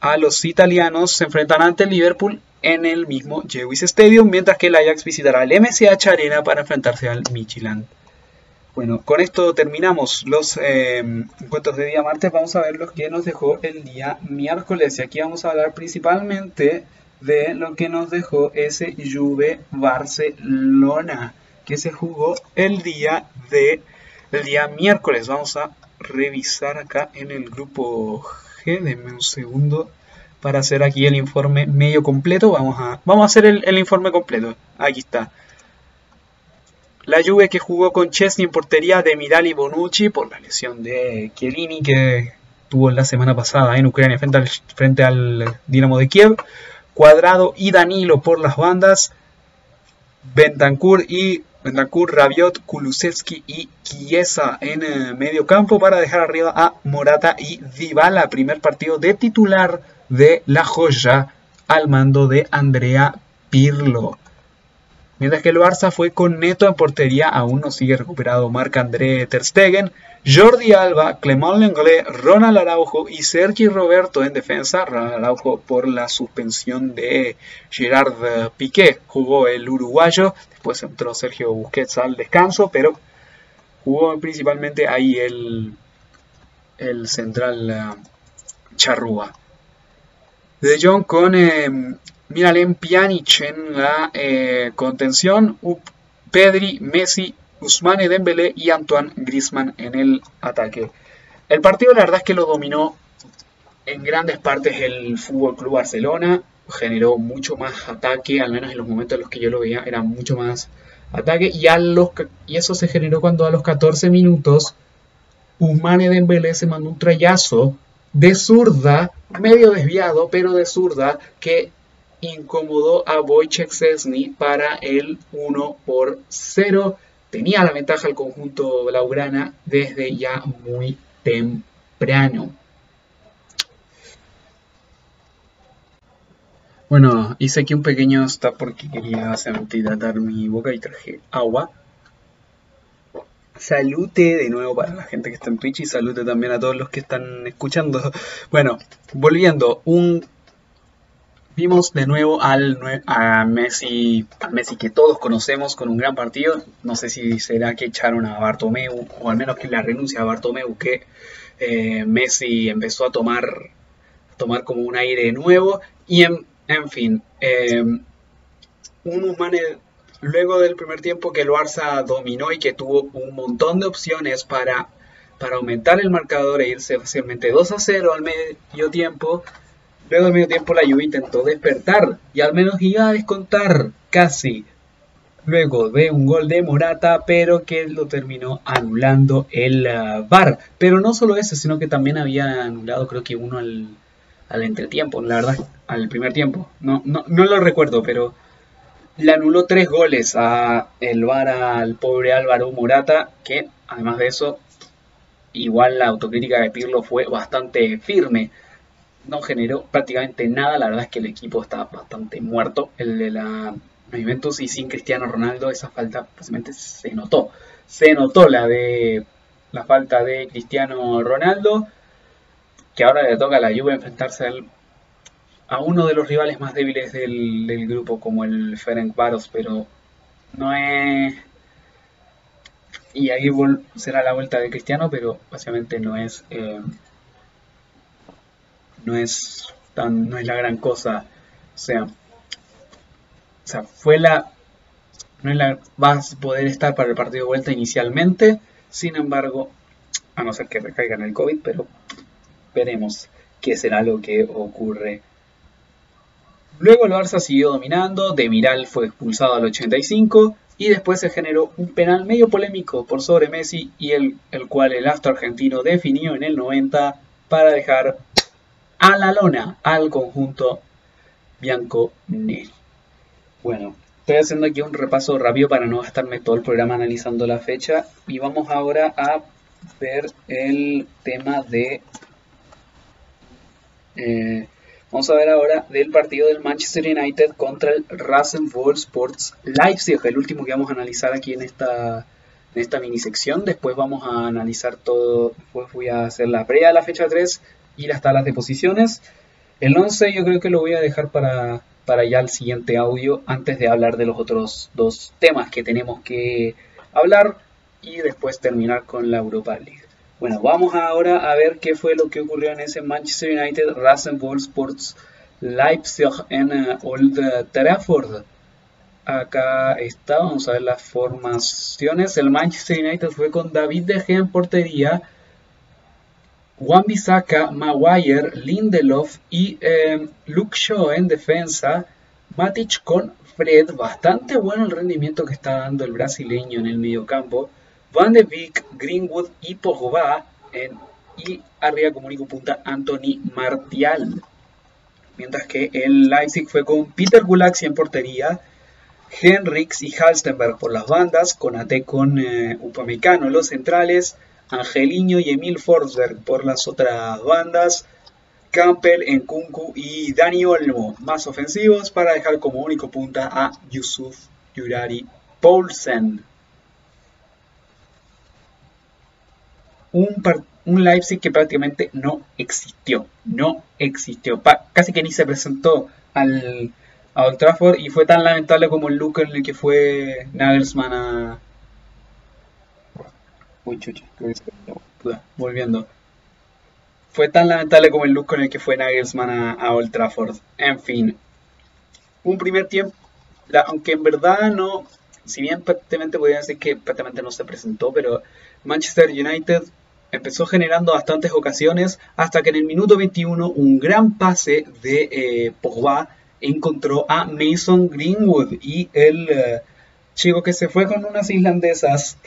A los italianos se enfrentan ante el Liverpool en el mismo Jewis Stadium, mientras que el Ajax visitará el MCH Arena para enfrentarse al Michelin. Bueno, con esto terminamos los eh, encuentros de día martes. Vamos a ver los que nos dejó el día miércoles. Y aquí vamos a hablar principalmente de lo que nos dejó ese Juve Barcelona que se jugó el día de el día miércoles. Vamos a revisar acá en el grupo G. Denme un segundo para hacer aquí el informe medio completo. Vamos a, vamos a hacer el, informe completo. Aquí está. La Juve que jugó con Chesney en portería de Mirali Bonucci por la lesión de Chiellini que tuvo la semana pasada en Ucrania frente al, frente al Dinamo de Kiev. Cuadrado y Danilo por las bandas. Bentancur y Bentancur, Rabiot, Kulusevski y Chiesa en eh, medio campo para dejar arriba a Morata y Dybala. Primer partido de titular de La Joya al mando de Andrea Pirlo. Mientras que el Barça fue con Neto en portería, aún no sigue recuperado Marc-André Ter Stegen, Jordi Alba, Clement Lenglet, Ronald Araujo y Sergi Roberto en defensa. Ronald Araujo por la suspensión de Gerard Piqué. Jugó el uruguayo, después entró Sergio Busquets al descanso, pero jugó principalmente ahí el, el central uh, Charrúa. De Jong con eh, Miralem Pjanic en la eh, contención, Pedri, Messi, Ousmane Dembélé y Antoine Griezmann en el ataque. El partido la verdad es que lo dominó en grandes partes el Fútbol Club Barcelona, generó mucho más ataque, al menos en los momentos en los que yo lo veía era mucho más ataque. Y, a los, y eso se generó cuando a los 14 minutos Ousmane Dembélé se mandó un trayazo de zurda, medio desviado, pero de zurda, que incomodó a Wojciech Szczesny para el 1 por 0. Tenía la ventaja el conjunto blaugrana desde ya muy temprano. Bueno, hice aquí un pequeño stop porque quería tratar mi boca y traje agua. Salute de nuevo para la gente que está en Twitch y salute también a todos los que están escuchando. Bueno, volviendo, Vimos de nuevo al, a Messi, al Messi que todos conocemos con un gran partido. No sé si será que echaron a Bartomeu, o al menos que la renuncia a Bartomeu, que eh, Messi empezó a tomar, tomar como un aire nuevo. Y en, fin, eh, un luego del primer tiempo que el Barça dominó y que tuvo un montón de opciones para, para aumentar el marcador e irse fácilmente 2 a 0 al medio tiempo, Luego del medio tiempo la Juve intentó despertar y al menos iba a descontar casi. Luego de un gol de Morata, pero que lo terminó anulando el uh, VAR. Pero no solo eso, sino que también había anulado creo que uno al, al entretiempo, la verdad, al primer tiempo. No, no, no lo recuerdo, pero le anuló tres goles a el al pobre Álvaro Morata, que además de eso, igual la autocrítica de Pirlo fue bastante firme no generó prácticamente nada. La verdad es que el equipo está bastante muerto. El de la Juventus y sin Cristiano Ronaldo esa falta básicamente se notó. Se notó la de la falta de Cristiano Ronaldo, que ahora le toca a la Juve enfrentarse a uno de los rivales más débiles del, grupo como el Ferenc Varos, pero no es... Y ahí será la vuelta de Cristiano, pero básicamente no es... Eh, no es tan, no es la gran cosa. O sea, o sea, fue la, no es la, vas a poder estar para el partido de vuelta inicialmente, sin embargo, a no ser que recaigan el COVID, pero veremos qué será lo que ocurre. Luego el Barça siguió dominando, De Miral fue expulsado al 85 y después se generó un penal medio polémico por sobre Messi y el, el cual el astro argentino definió en el 90 para dejar a la lona al conjunto Bianco Neri. Bueno, estoy haciendo aquí un repaso rápido para no gastarme todo el programa analizando la fecha y vamos ahora a ver el tema de eh, vamos a ver ahora del partido del Manchester United contra el Rasenball Sports Leipzig, el último que vamos a analizar aquí en esta, en esta mini sección. Después vamos a analizar todo, después voy a hacer la previa de la fecha 3 y las tablas de posiciones. El 11 yo creo que lo voy a dejar para, para ya el siguiente audio antes de hablar de los otros dos temas que tenemos que hablar y después terminar con la Europa League. Bueno, vamos ahora a ver qué fue lo que ocurrió en ese Manchester United Rasenball Sports Leipzig en eh, Old Trafford. Acá está, vamos a ver las formaciones. El Manchester United fue con David De Gea en portería, Juan Bissaka, Maguire, Lindelof y eh, Luke Shaw en defensa. Matic con Fred, bastante bueno el rendimiento que está dando el brasileño en el mediocampo. Van de Beek, Greenwood y Pogba en, y arriba como único punta Anthony Martial. Mientras que el Leipzig fue con Peter Gulaxi en portería, Henriks y Halstenberg por las bandas, Conate con eh, Upamecano en los centrales, Angelino y Emil Forsberg por las otras bandas, Campbell, Nkunku y Dani Olmo más ofensivos para dejar como único punta a Yusuf Yurari Poulsen. Un, un, Leipzig que prácticamente no existió, no existió, casi que ni se presentó al, a Old Trafford y fue tan lamentable como el look en el que fue Nagelsmann a... Uy, chucha, volviendo. Fue tan lamentable como el look con el que fue Nagelsmann a, Old Trafford. En fin, un primer tiempo, aunque en verdad no, si bien prácticamente podría decir que prácticamente no se presentó, pero Manchester United empezó generando bastantes ocasiones hasta que en el minuto 21 un gran pase de eh, Pogba encontró a Mason Greenwood y el eh, chico que se fue con unas islandesas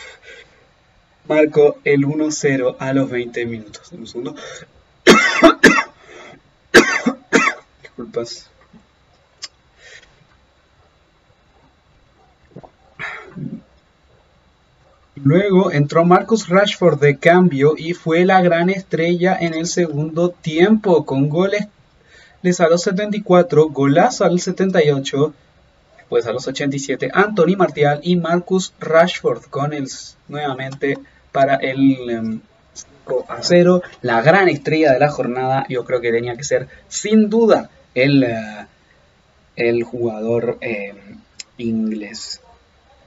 marcó el 1-0 a los 20 minutos. Un segundo. Disculpas. Luego entró Marcus Rashford de cambio y fue la gran estrella en el segundo tiempo con goles a los 74, golazo al 78, después a los 87 Anthony Martial y Marcus Rashford con el nuevamente para el 5 em, a 0, la gran estrella de la jornada, yo creo que tenía que ser sin duda el, eh, el jugador em, inglés.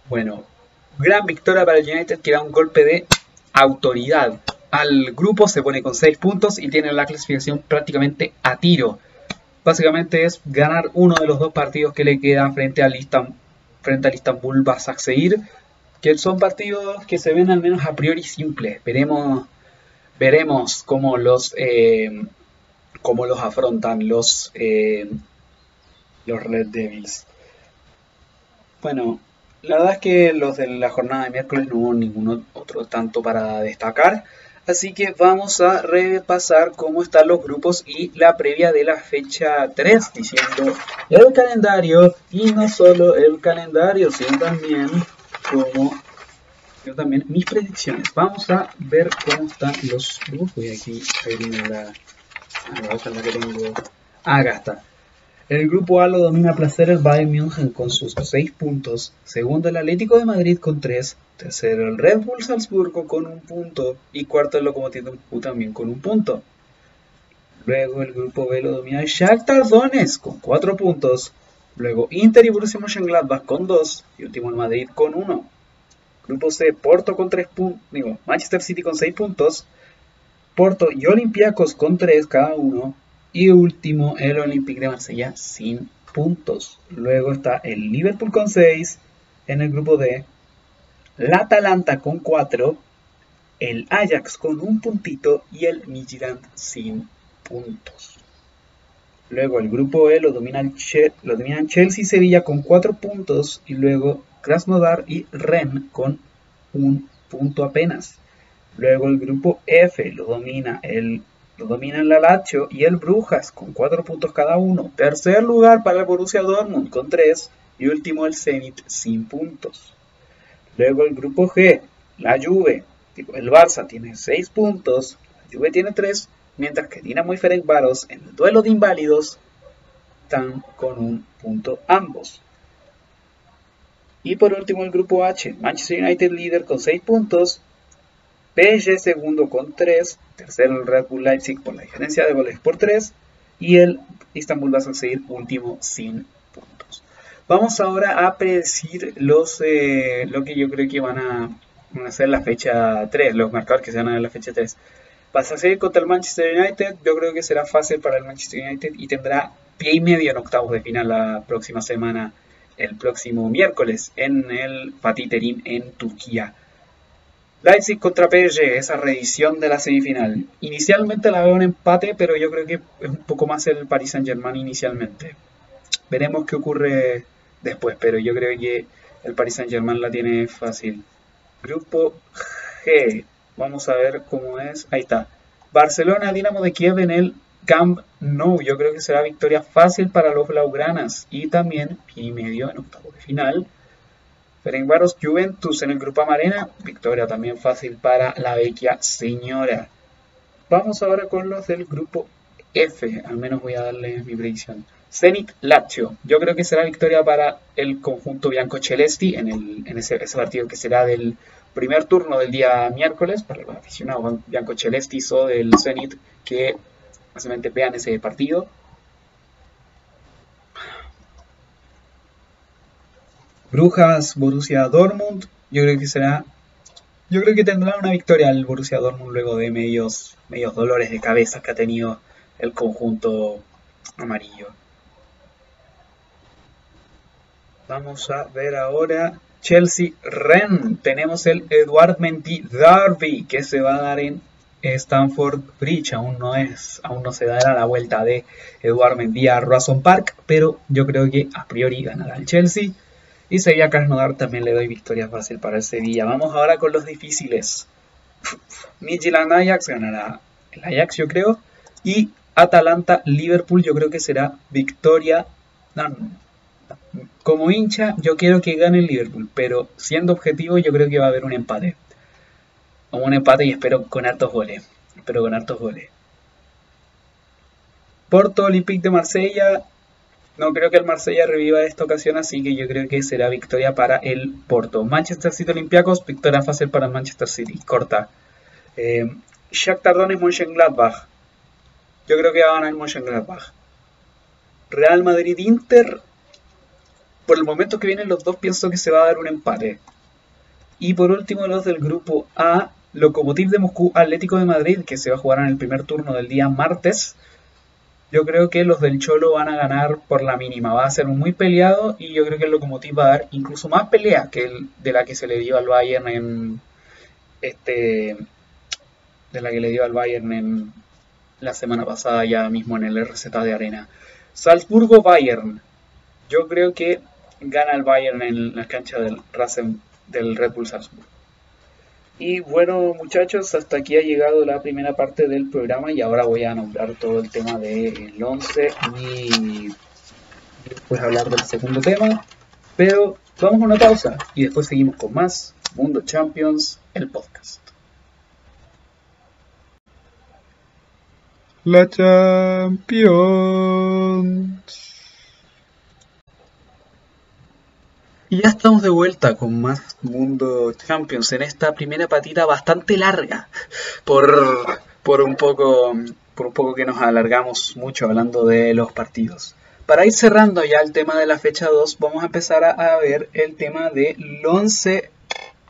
Bueno, gran victoria para el United que da un golpe de autoridad. Al grupo se pone con 6 puntos y tiene la clasificación prácticamente a tiro básicamente es ganar uno de los dos partidos que le quedan frente al, Istanbul, frente al Istanbul Basaksehir, que son partidos que se ven al menos a priori simples. Veremos, veremos cómo los, eh, cómo los afrontan los, eh, los Red Devils. Bueno, la verdad es que los de la jornada de miércoles no hubo ningún otro tanto para destacar. Así que vamos a repasar cómo están los grupos y la previa de la fecha 3, diciendo el calendario y no solo el calendario, sino también como también mis predicciones. Vamos a ver cómo están los grupos. Voy aquí a la, a la que tengo. Acá está. El grupo A lo domina placer el Bayern München con sus 6 puntos, segundo el Atlético de Madrid con 3, tercero el Red Bull Salzburgo con un punto y cuarto el Lokomotiv Moscú también con un punto. Luego el grupo B lo domina el Shakhtar Donetsk con 4 puntos, luego Inter y Borussia Mönchengladbach con 2 y último el Madrid con 1. Grupo C, Porto con 3 puntos, digo, Manchester City con 6 puntos, Porto y Olympiacos con 3 cada uno, y último, el Olympique de Marsella sin puntos. Luego está el Liverpool con 6 en el grupo D. La Atalanta con 4. El Ajax con un puntito y el Midtjylland sin puntos. Luego el grupo E lo dominan, lo dominan Chelsea y Sevilla con 4 puntos. Y luego Krasnodar y Ren con un punto apenas. Luego el grupo F lo domina el lo dominan la Lazio y el Brujas con 4 puntos cada uno. Tercer lugar para el Borussia Dortmund con 3 y último el Zenit sin puntos. Luego el grupo G, la Juve, el Barça tiene 6 puntos, la Juve tiene 3, mientras que Dinamo y Ferencváros en el duelo de inválidos están con un punto ambos. Y por último el grupo H, Manchester United líder con 6 puntos, PSG segundo con 3, tercero el Red Bull Leipzig por la diferencia de goles por 3 y el Istanbul va a seguir último sin puntos. Vamos ahora a predecir los, eh, lo que yo creo que van a, van ser la fecha 3, los marcadores que se van a dar la fecha 3. Pasa a ser contra el Manchester United, yo creo que será fácil para el Manchester United y tendrá pie y medio en octavos de final la próxima semana, el próximo miércoles, en el Fatih Terim en Turquía. Leipzig contra PSG, esa reedición de la semifinal. Inicialmente la veo un empate, pero yo creo que es un poco más el Paris Saint-Germain inicialmente. Veremos qué ocurre después, pero yo creo que el Paris Saint-Germain la tiene fácil. Grupo G. Vamos a ver cómo es. Ahí está. Barcelona, Dinamo de Kiev en el Camp Nou. Yo creo que será victoria fácil para los blaugranas. Y también y medio en octavo de final. Ferencváros Juventus en el Grupo Amarena. Victoria también fácil para la vecchia señora. Vamos ahora con los del Grupo F. Al menos voy a darle mi predicción. Zenit Lazio. Yo creo que será victoria para el conjunto Bianco Celesti en, el, en ese, ese partido que será del primer turno del día miércoles para los aficionados Bianco Celesti o del Zenit que básicamente vean ese partido. Brujas, Borussia Dortmund, yo creo que será yo creo que tendrá una victoria el Borussia Dortmund luego de medios medios dolores de cabeza que ha tenido el conjunto amarillo. Vamos a ver ahora Chelsea Ren. Tenemos el Edward Mendy Derby que se va a dar en Stanford Bridge. Aún no es, aún no se dará la vuelta de Edward Mendy a Roison Park, pero yo creo que a priori ganará el Chelsea. Y Sevilla Krasnodar también le doy victoria fácil para el Sevilla. Vamos ahora con los difíciles. Midtjylland Ajax ganará el Ajax, yo creo. Y Atalanta Liverpool, yo creo que será victoria. Como hincha, yo quiero que gane el Liverpool, pero siendo objetivo, yo creo que va a haber un empate. Un empate y espero con hartos goles. Espero con hartos goles. Porto Olympique de Marsella. No creo que el Marsella reviva esta ocasión, así que yo creo que será victoria para el Porto. Manchester City Olympiacos, victoria fácil para Manchester City, corta. Eh, Shakhtar Donetsk Mönchengladbach. Yo creo que va a ganar Mönchengladbach. Real Madrid Inter por el momento que vienen los dos pienso que se va a dar un empate. Y por último los del grupo A, Lokomotiv de Moscú, Atlético de Madrid, que se va a jugar en el primer turno del día martes. Yo creo que los del Cholo van a ganar por la mínima. Va a ser muy peleado y yo creo que el Lokomotiv va a dar incluso más pelea que el de la que se le dio al Bayern en este de la que le dio al Bayern en la semana pasada ya mismo en el RZ de Arena. Salzburgo Bayern. Yo creo que gana el Bayern en la cancha del, del Red Bull Salzburg. Y bueno muchachos, hasta aquí ha llegado la primera parte del programa y ahora voy a nombrar todo el tema del 11 y después hablar del segundo tema. Pero vamos a una pausa y después seguimos con más Mundo Champions, el podcast. La Champions. Y ya estamos de vuelta con más Mundo Champions en esta primera patita bastante larga. Por, por, un poco, por un poco que nos alargamos mucho hablando de los partidos. Para ir cerrando ya el tema de la fecha 2, vamos a empezar a, ver el tema del 11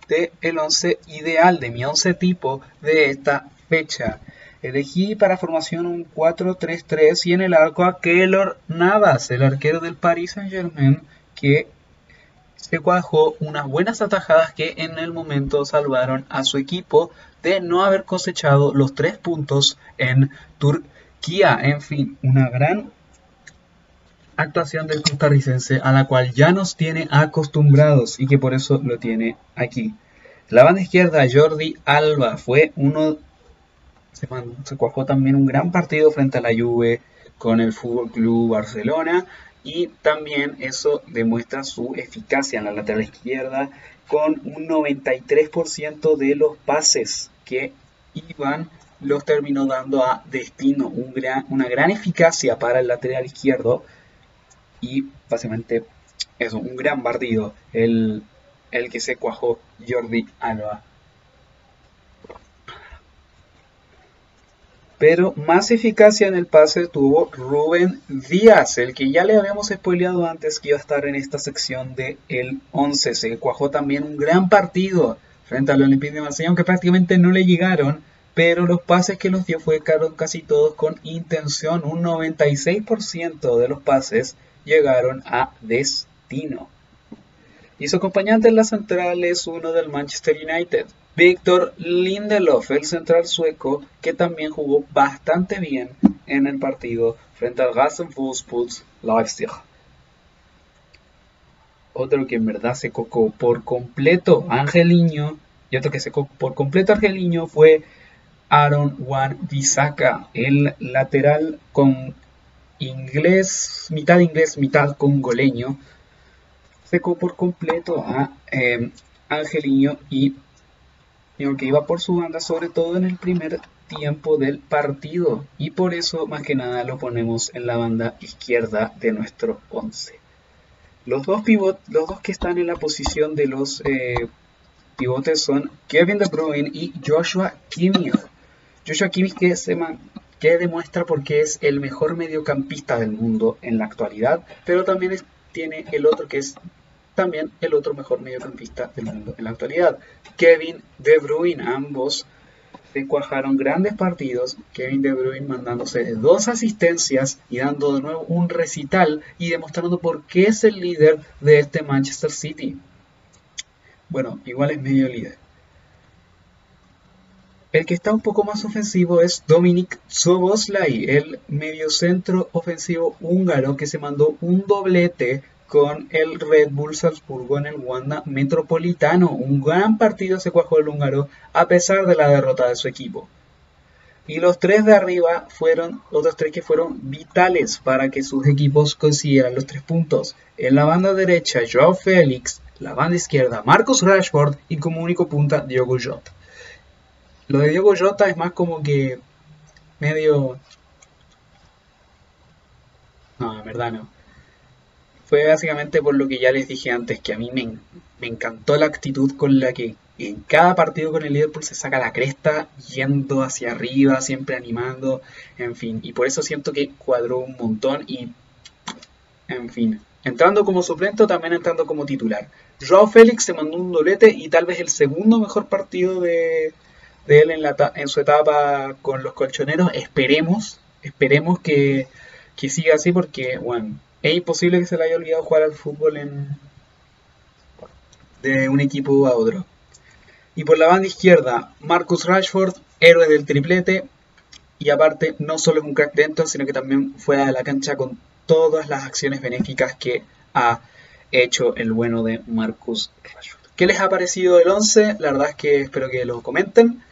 de el 11 ideal de mi 11 tipo de esta fecha. Elegí para formación un 4-3-3 y en el arco a Keylor Navas, el arquero del Paris Saint-Germain, que se cuajó unas buenas atajadas que en el momento salvaron a su equipo de no haber cosechado los tres puntos en Turquía. En fin, una gran actuación del costarricense a la cual ya nos tiene acostumbrados y que por eso lo tiene aquí. La banda izquierda, Jordi Alba, fue uno. Se, cuajó también un gran partido frente a la Juve con el Fútbol Club Barcelona y también eso demuestra su eficacia en la lateral izquierda con un 93% de los pases que iban los terminó dando a destino, una gran eficacia para el lateral izquierdo y básicamente eso, un gran partido el, el que se cuajó Jordi Alba. Pero más eficacia en el pase tuvo Rubén Díaz, el que ya le habíamos spoileado antes que iba a estar en esta sección de el 11. Se cuajó también un gran partido frente al Olympique de Marsella, aunque prácticamente no le llegaron, pero los pases que los dio fue casi todos con intención. Un 96% de los pases llegaron a destino. Y su acompañante en la central es uno del Manchester United, Víctor Lindelof, el central sueco, que también jugó bastante bien en el partido frente al Rasenfußpuls Leipzig. Otro que en verdad se cocó por completo Angeliño, y otro que se cocó por completo Angeliño fue Aaron Wan Bisaka, el lateral con inglés, mitad inglés, mitad congoleño, secó por completo a eh, Angeliño y que iba por su banda, sobre todo en el primer tiempo del partido, y por eso más que nada lo ponemos en la banda izquierda de nuestro 11. Los dos pivot, los dos que están en la posición de los eh, pivotes son Kevin De Bruyne y Joshua Kimmich. Joshua Kimmich que, que demuestra porque es el mejor mediocampista del mundo en la actualidad, pero también tiene el otro que es también el otro mejor mediocampista del mundo en la actualidad, Kevin De Bruyne. Ambos se cuajaron grandes partidos, Kevin De Bruyne mandándose dos asistencias y dando de nuevo un recital y demostrando por qué es el líder de este Manchester City. Bueno, igual es medio líder. El que está un poco más ofensivo es Dominic Soboslai, el mediocentro ofensivo húngaro que se mandó un doblete con el Red Bull Salzburgo en el Wanda Metropolitano. Un gran partido se cuajó el húngaro a pesar de la derrota de su equipo. Y los tres de arriba fueron otros tres que fueron vitales para que sus equipos consiguieran los tres puntos. En la banda derecha, Joao Félix, la banda izquierda, Marcus Rashford y como único punta, Diogo Jota. Lo de Diogo Jota es más como que medio... No, en verdad no fue básicamente por lo que ya les dije antes, que a mí me, encantó la actitud con la que en cada partido con el Liverpool se saca la cresta, yendo hacia arriba, siempre animando, en fin. Y por eso siento que cuadró un montón y, en fin, entrando como suplente también entrando como titular. Joao Félix se mandó un doblete y tal vez el segundo mejor partido de, él en, la, en su etapa con los colchoneros. Esperemos, esperemos que, que siga así porque, bueno, es imposible que se le haya olvidado jugar al fútbol en, de un equipo a otro. Y por la banda izquierda, Marcus Rashford, héroe del triplete. Y aparte, no solo es un crack dentro, sino que también fuera de la cancha con todas las acciones benéficas que ha hecho el bueno de Marcus Rashford. ¿Qué les ha parecido el 11? La verdad es que espero que lo comenten.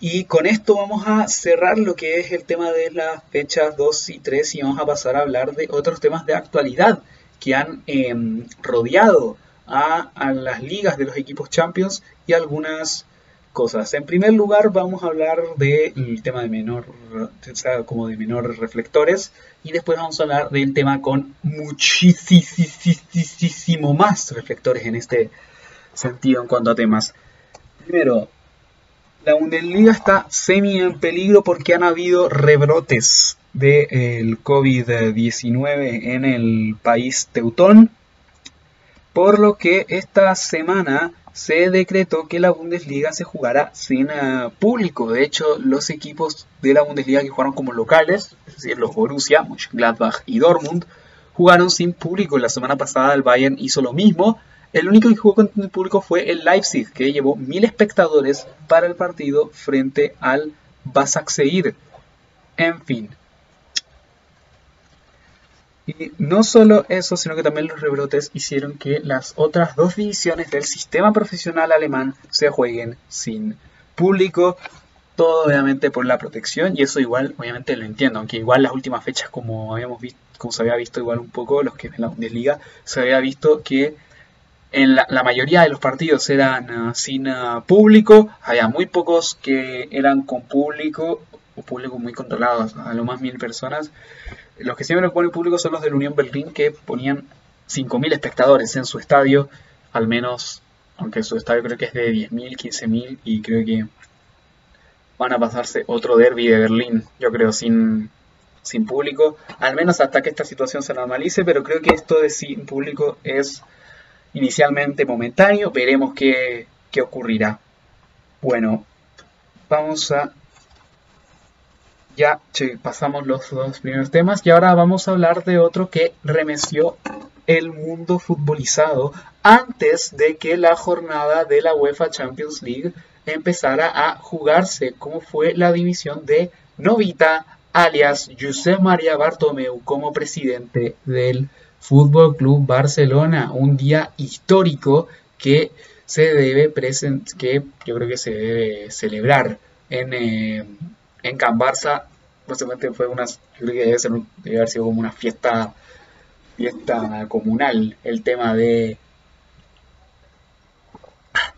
Y con esto vamos a cerrar lo que es el tema de las fechas 2 y 3 y vamos a pasar a hablar de otros temas de actualidad que han em, rodeado a, las ligas de los equipos Champions y algunas cosas. En primer lugar vamos a hablar del tema de menor, como de menores reflectores y después vamos a hablar del tema con muchísimo más reflectores en este sentido en cuanto a temas. Primero, la Bundesliga está semi en peligro porque han habido rebrotes del COVID-19 en el país teutón, por lo que esta semana se decretó que la Bundesliga se jugará sin eh, público. De hecho, los equipos de la Bundesliga que jugaron como locales, es decir, los Borussia, Mönchengladbach y Dortmund, jugaron sin público. La semana pasada el Bayern hizo lo mismo el único que jugó con el público fue el Leipzig, que llevó mil espectadores para el partido frente al Basaksehir. En fin. Y no solo eso, sino que también los rebrotes hicieron que las otras dos divisiones del sistema profesional alemán se jueguen sin público. Todo obviamente por la protección y eso igual obviamente lo entiendo, aunque igual las últimas fechas como habíamos visto, como se había visto igual un poco los que en la Bundesliga, se había visto que en la, mayoría de los partidos eran ah, sin ah, público, había muy pocos que eran con público, o público muy controlado, a lo más mil personas. Los que siempre ponen público son los del Unión Berlín, que ponían 5.000 espectadores en su estadio, al menos, aunque su estadio creo que es de 10.000, 15.000, y creo que van a pasarse otro derby de Berlín, yo creo, sin, sin público, al menos hasta que esta situación se normalice, pero creo que esto de sin público es inicialmente momentáneo, veremos qué, ocurrirá. Bueno, vamos a ya pasamos los dos primeros temas y ahora vamos a hablar de otro que remeció el mundo futbolizado antes de que la jornada de la UEFA Champions League empezara a jugarse, como fue la división de Novita, alias José María Bartomeu, como presidente del Fútbol Club Barcelona. Un día histórico que se debe que yo creo que se debe celebrar en, eh, en Can Barça. Básicamente fue una, yo creo que debe, ser, debe haber sido como una fiesta, fiesta comunal el tema de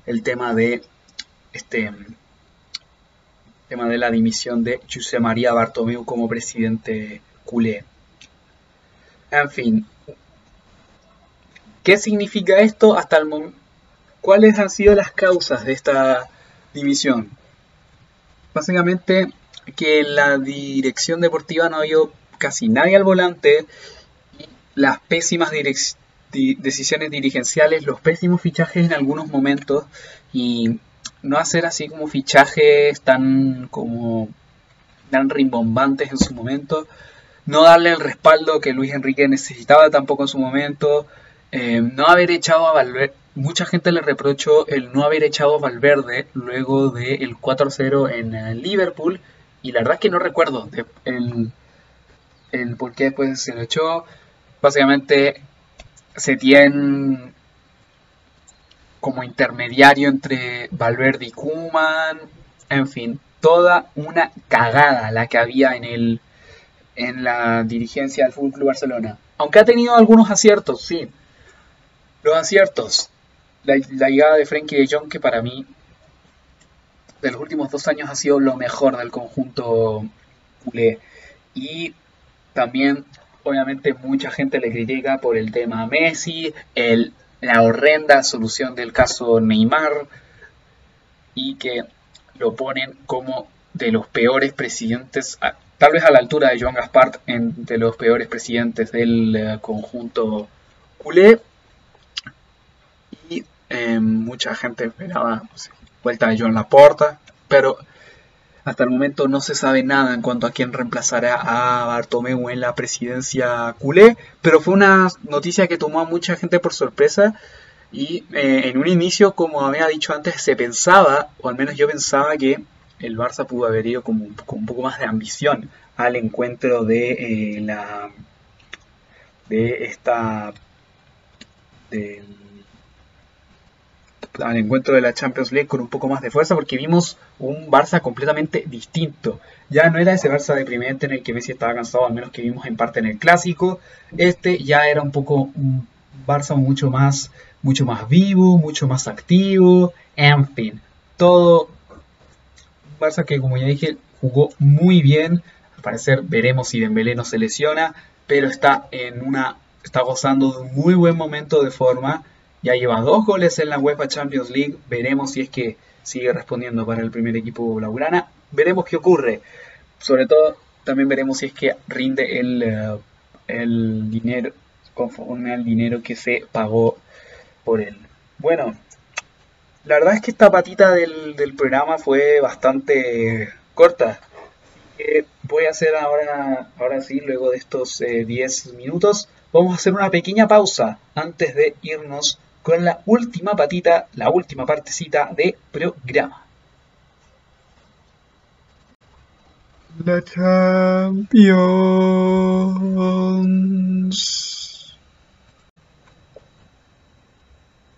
el tema de este tema de la dimisión de José María Bartomeu como presidente culé. En fin, ¿qué significa esto hasta el momento? ¿Cuáles han sido las causas de esta dimisión? Básicamente que en la dirección deportiva no ha habido casi nadie al volante las pésimas decisiones dirigenciales, los pésimos fichajes en algunos momentos y no hacer así como fichajes tan como tan rimbombantes en su momento, no darle el respaldo que Luis Enrique necesitaba tampoco en su momento, eh, no haber echado a Valverde, mucha gente le reprochó el no haber echado a Valverde luego del 4-0 en eh, Liverpool, y la verdad es que no recuerdo el, el por qué después se lo echó. Básicamente se tiene como intermediario entre Valverde y Kuman, en fin, toda una cagada la que había en el en la dirigencia del Fútbol Club Barcelona. Aunque ha tenido algunos aciertos, sí. Los aciertos. La, llegada de Frenkie de Jong, que para mí de los últimos dos años ha sido lo mejor del conjunto culé. Y también, obviamente, mucha gente le critica por el tema Messi, el la horrenda solución del caso Neymar y que lo ponen como de los peores presidentes, tal vez a la altura de Joan Gaspart, de los peores presidentes del eh, conjunto culé. Y eh, mucha gente esperaba vuelta de Joan Laporta, pero hasta el momento no se sabe nada en cuanto a quién reemplazará a Bartomeu en la presidencia culé, pero fue una noticia que tomó a mucha gente por sorpresa y eh, en un inicio, como había dicho antes, se pensaba, o al menos yo pensaba que el Barça pudo haber ido con, un poco más de ambición al encuentro de eh, la de esta al encuentro de la Champions League con un poco más de fuerza porque vimos un Barça completamente distinto. Ya no era ese Barça deprimente en el que Messi estaba cansado, al menos que vimos en parte en el clásico. Este ya era un poco un Barça mucho más, mucho más vivo, mucho más activo, en fin, todo Barça que como ya dije jugó muy bien. Al parecer veremos si Dembélé no se lesiona, pero está en una está gozando de un muy buen momento de forma ya lleva dos goles en la UEFA Champions League. Veremos si es que sigue respondiendo para el primer equipo blaugrana. Veremos qué ocurre. Sobre todo, también veremos si es que rinde el, eh, el dinero conforme al dinero que se pagó por él. Bueno, la verdad es que esta patita del, programa fue bastante corta. voy a hacer ahora, ahora sí, luego de estos 10 eh, minutos, vamos a hacer una pequeña pausa antes de irnos con la última patita, la última partecita de programa. La Champions.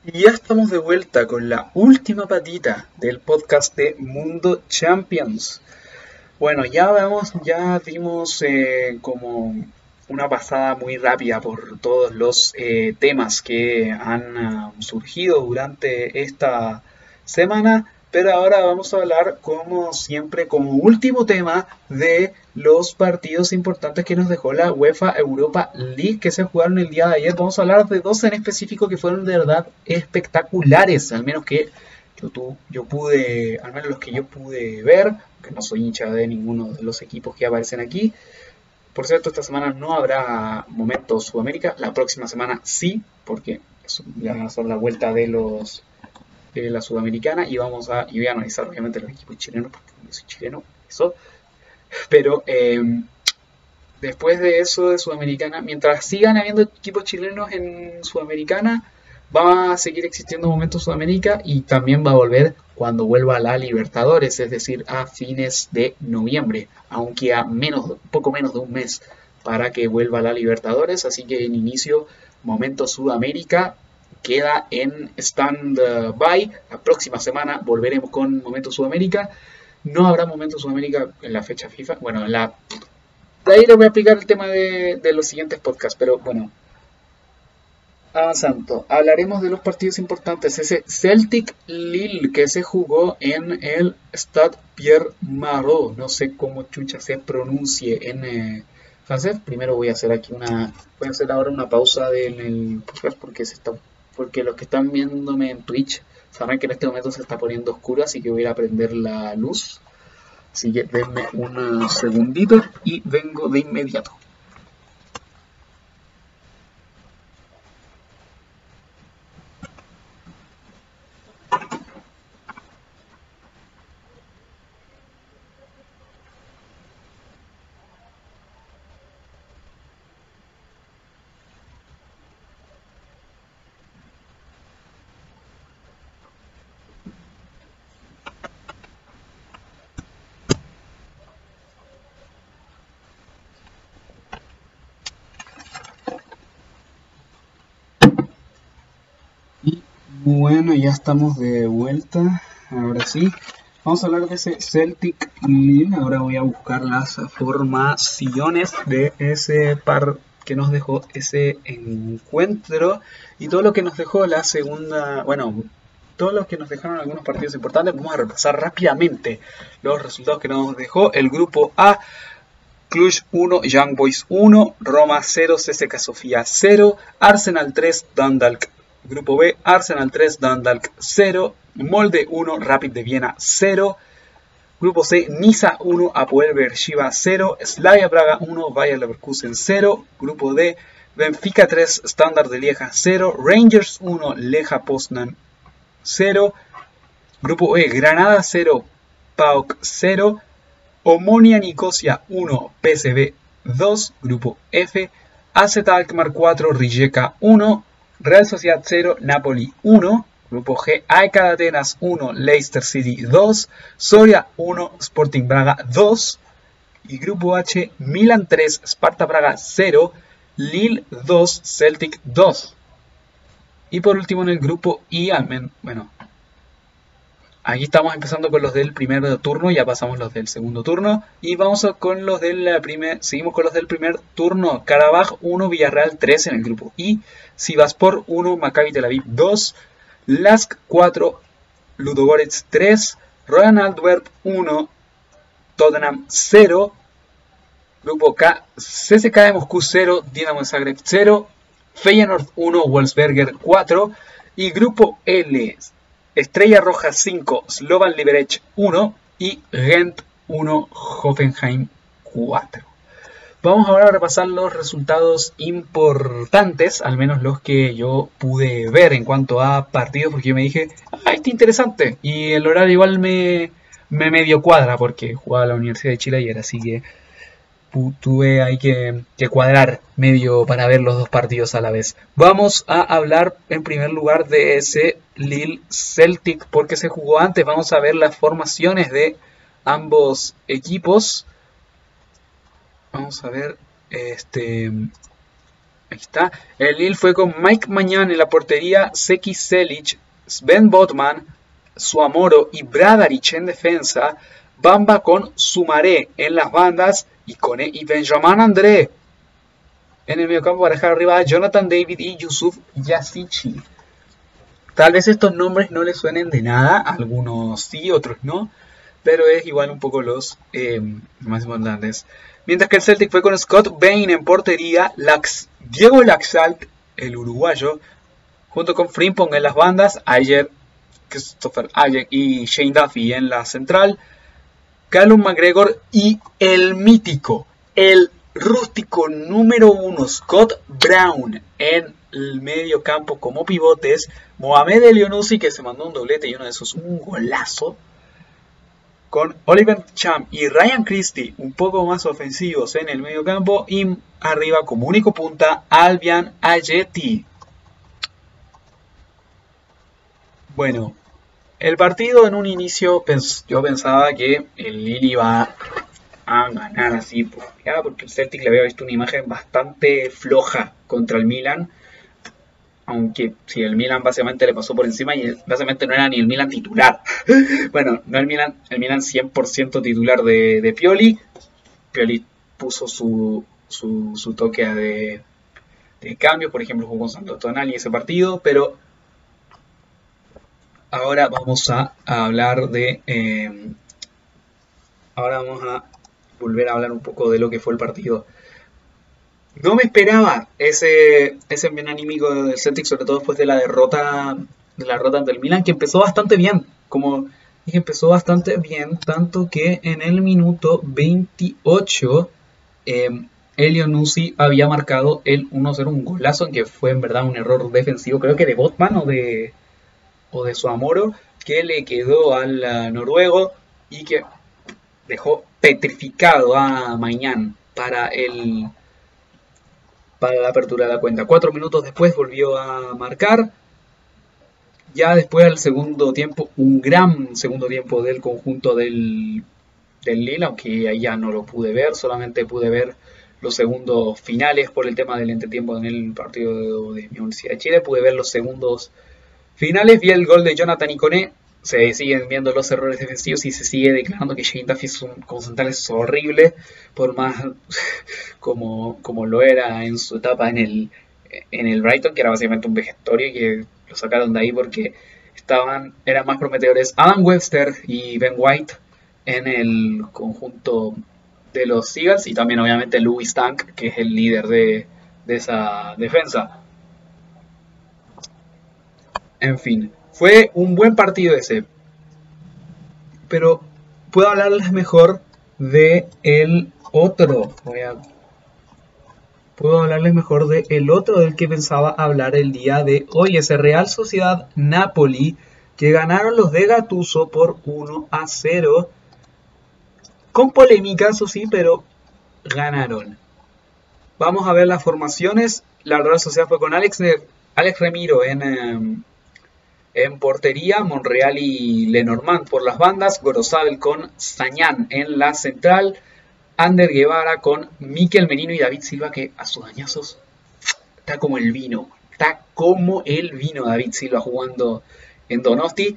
Y ya estamos de vuelta con la última patita del podcast de Mundo Champions. Bueno, ya ya vimos eh, como una pasada muy rápida por todos los eh, temas que han ah, surgido durante esta semana, pero ahora vamos a hablar como siempre como último tema de los partidos importantes que nos dejó la UEFA Europa League que se jugaron el día de ayer. Vamos a hablar de dos en específico que fueron de verdad espectaculares, al menos que yo, yo pude, al menos los que yo pude ver, que no soy hincha de ninguno de los equipos que aparecen aquí. Por cierto, esta semana no habrá momentos Sudamérica, la próxima semana sí, porque ya son la vuelta de los de la Sudamericana y vamos a, y voy a analizar obviamente los equipos chilenos, porque yo soy chileno, eso. Pero em, después de eso de Sudamericana, mientras sigan habiendo equipos chilenos en Sudamericana, va a seguir existiendo Momento Sudamérica y también va a volver cuando vuelva la Libertadores, es decir, a fines de noviembre, aunque a menos, poco menos de un mes para que vuelva la Libertadores, así que en inicio Momento Sudamérica queda en stand-by. La próxima semana volveremos con Momento Sudamérica. No habrá Momento Sudamérica en la fecha FIFA. Bueno, en la... De ahí les voy a explicar el tema de, de los siguientes podcasts, pero bueno, avanzando, hablaremos de los partidos importantes. Ese Celtic Lille que se jugó en el Stade Pierre Marot. No sé cómo chucha se pronuncie en eh, francés. Primero voy a hacer aquí una. Voy a hacer ahora una pausa en el podcast porque se está. Porque los que están viéndome en Twitch sabrán que en este momento se está poniendo oscuro, así que voy a a prender la luz. Así que denme un segundito y vengo de inmediato. Ya estamos de vuelta. Ahora sí, vamos a hablar de ese Celtic Lille. Ahora voy a buscar las formaciones de ese par que nos dejó ese encuentro y todo lo que nos dejó la segunda, bueno, todo lo que nos dejaron algunos partidos importantes. Vamos a repasar rápidamente los resultados que nos dejó el grupo A. Cluj 1, Young Boys 1, Roma 0, CSK Sofía 0, Arsenal 3, Dundalk Grupo B, Arsenal 3, Dundalk 0, Molde 1, Rapid de Viena 0. Grupo C, Niza 1, Apoel Bershiva 0, Slavia Praga 1, Bayer Leverkusen 0. Grupo D, Benfica 3, Standard de Lieja 0, Rangers 1, Leja Poznan 0. Grupo E, Granada 0, PAOK 0, Omonia Nicosia 1, PSV 2. Grupo F, AZ Alkmaar 4, Rijeka 1, Real Sociedad 0, Napoli 1. Grupo G, AEK Atenas 1, Leicester City 2, Soria 1, Sporting Braga 2. Y Grupo H, Milan 3, Sparta Braga 0, Lille 2, Celtic 2. Y por último en el grupo I, bueno, Aquí estamos empezando con los del primer turno, ya pasamos los del segundo turno. Y vamos con los del primer, seguimos con los del primer turno. Karabaj 1, Villarreal 3 en el grupo I. Sivaspor 1, Maccabi Tel Aviv 2. Lask 4, Ludogorets 3. Royal Antwerp 1, Tottenham 0. Grupo K, CSK de Moscú 0, Dinamo Zagreb 0. Feyenoord 1, Wolfsberger 4. Y grupo L, Estrella Roja 5, Slovan Liberec 1 y Gent 1, Hoffenheim 4. Vamos ahora a repasar los resultados importantes, al menos los que yo pude ver en cuanto a partidos, porque yo me dije, ah, está interesante. Y el horario igual me, me medio cuadra, porque jugaba a la Universidad de Chile ayer, así que tuve hay que, cuadrar medio para ver los dos partidos a la vez. Vamos a hablar en primer lugar de ese Lille Celtic porque se jugó antes. Vamos a ver las formaciones de ambos equipos. Vamos a ver este Ahí está. El Lille fue con Mike Mañan en la portería, Seki Selic, Sven Botman, Suamoro y Bradarich en defensa. Bamba con Sumaré en las bandas y, con, y Benjamin André en el medio campo para dejar arriba a Jonathan David y Yusuf Yasichi. Tal vez estos nombres no les suenen de nada, algunos sí, otros no, pero es igual un poco los eh, más importantes. Mientras que el Celtic fue con Scott Bain en portería, Diego Laxalt, el uruguayo, junto con Frimpong en las bandas, ayer Christopher Ayer y Shane Duffy en la central, Callum McGregor y el mítico, el rústico número uno, Scott Brown en el medio campo como pivotes, Mohamed Elionusi que se mandó un doblete y uno de esos un golazo, con Oliver Cham y Ryan Christie un poco más ofensivos en el medio campo y arriba como único punta Albion Ayeti. Bueno, el partido en un inicio yo pensaba que el Lille iba a ganar así, porque el Celtic le había visto una imagen bastante floja contra el Milan aunque si el Milan básicamente le pasó por encima y básicamente no era ni el Milan titular. bueno, no el Milan, el Milan 100% titular de, Pioli. Pioli puso su, su, toque de, de, cambio, por ejemplo jugó con Santo Tonali ese partido, pero ahora vamos a, hablar de... Eh, ahora vamos a volver a hablar un poco de lo que fue el partido. No me esperaba ese, ese bien anímico del Celtic, sobre todo después de la derrota de la derrota del Milan, que empezó bastante bien. Como dije, empezó bastante bien, tanto que en el minuto 28 eh, Elio Nusi había marcado el 1-0, un golazo, que fue en verdad un error defensivo, creo que de Botman o de, o de Suamoro, que le quedó al noruego y que dejó petrificado a Mañán para el para la apertura de la cuenta. Cuatro minutos después volvió a marcar. Ya después del segundo tiempo, un gran segundo tiempo del conjunto del, del Lille, aunque ya no lo pude ver, solamente pude ver los segundos finales por el tema del entretiempo en el partido de, mi Universidad de Chile, pude ver los segundos finales, vi el gol de Jonathan Iconé, se siguen viendo los errores defensivos y se sigue declarando que Shane Duffy es un, como horrible, por más como, como lo era en su etapa en el, en el Brighton, que era básicamente un vegetorio y que lo sacaron de ahí porque estaban, eran más prometedores Adam Webster y Ben White en el conjunto de los Seagulls y también obviamente Louis Tank, que es el líder de, de esa defensa. En fin, fue un buen partido ese. Pero puedo hablarles mejor de el otro. Puedo hablarles mejor de el otro del que pensaba hablar el día de hoy. Ese Real Sociedad Napoli que ganaron los de Gatuso por 1 a 0. Con polémica, eso sí, pero ganaron. Vamos a ver las formaciones. La Real Sociedad fue con Alex, Alex Remiro en, em, en portería, Monreal y Lenormand por las bandas, Gorosabel con Sañán en la central, Ander Guevara con Miquel Merino y David Silva, que a sus dañazos está como el vino, está como el vino David Silva jugando en Donosti.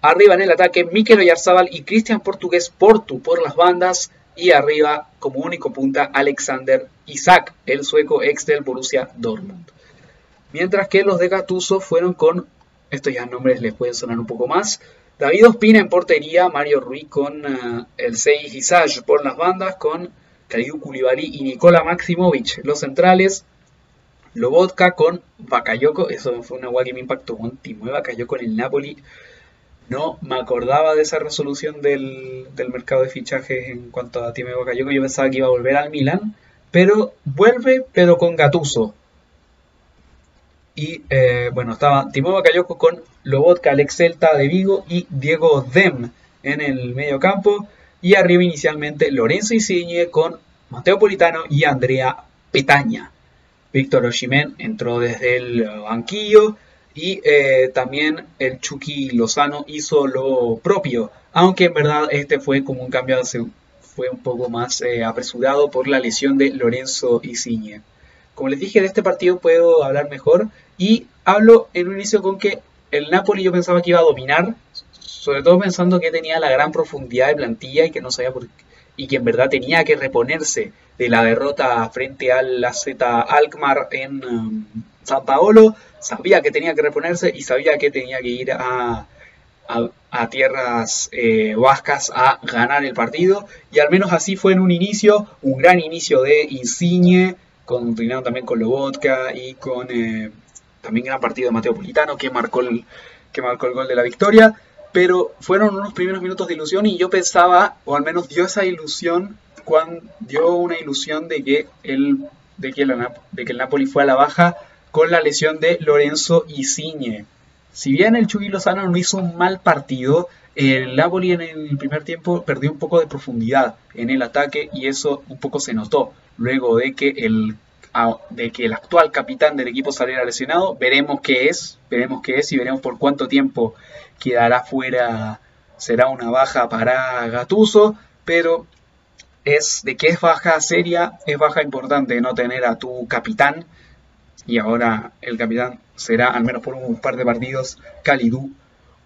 Arriba en el ataque, Miquel Oyarzábal y Cristian Portugués Portu por las bandas. Y arriba, como único punta, Alexander Isaac, el sueco ex del Borussia Dortmund. Mientras que los de Gattuso fueron con estos ya nombres les pueden sonar un poco más. David Ospina en portería, Mario Ruiz con eh, el 6 Isage por las bandas, con Kalidou Koulibaly y Nikola Maximovic los centrales. Lobotka con Bakayoko, eso fue una guay que me impactó un Timo Bakayoko en el Napoli. No me acordaba de esa resolución del, mercado de fichajes en cuanto a Timo Bakayoko. Yo pensaba que iba a volver al Milan, pero vuelve, pero con Gatuso. Y eh, bueno, estaba Timo Bakayoko con Lobotka, Alex Celta de Vigo y Diego Dem en el medio campo. Y arriba inicialmente Lorenzo Insigne con Mateo Politano y Andrea Petaña. Víctor Oshimen entró desde el banquillo y eh, también el Chucky Lozano hizo lo propio, aunque en verdad este fue como un cambio, fue un poco más eh, apresurado por la lesión de Lorenzo Insigne. Como les dije, de este partido puedo hablar mejor y hablo en un inicio con que el Napoli yo pensaba que iba a dominar, sobre todo pensando que tenía la gran profundidad de plantilla y que no sabía por y que en verdad tenía que reponerse de la derrota frente al Z Alkmaar en um, San Paolo, sabía que tenía que reponerse y sabía que tenía que ir a, a, tierras eh, vascas a ganar el partido. Y al menos así fue en un inicio, un gran inicio de Insigne, combinado también con Lobotka y con eh, también gran partido de Mateo Politano que marcó, el, que marcó el gol de la victoria. Pero fueron unos primeros minutos de ilusión y yo pensaba, o al menos dio esa ilusión, cuando, dio una ilusión de que, el, de, que de que el Napoli fue a la baja con la lesión de Lorenzo Insigne. si bien el Chucky Lozano no hizo un mal partido, el Napoli en el primer tiempo perdió un poco de profundidad en el ataque y eso un poco se notó luego de que el de que el actual capitán del equipo saliera lesionado. Veremos qué es, veremos qué es y veremos por cuánto tiempo quedará fuera. Será una baja para Gatuso, pero es de que es baja seria, es baja importante no tener a tu capitán. Y ahora el capitán será, al menos por un par de partidos, Kalidou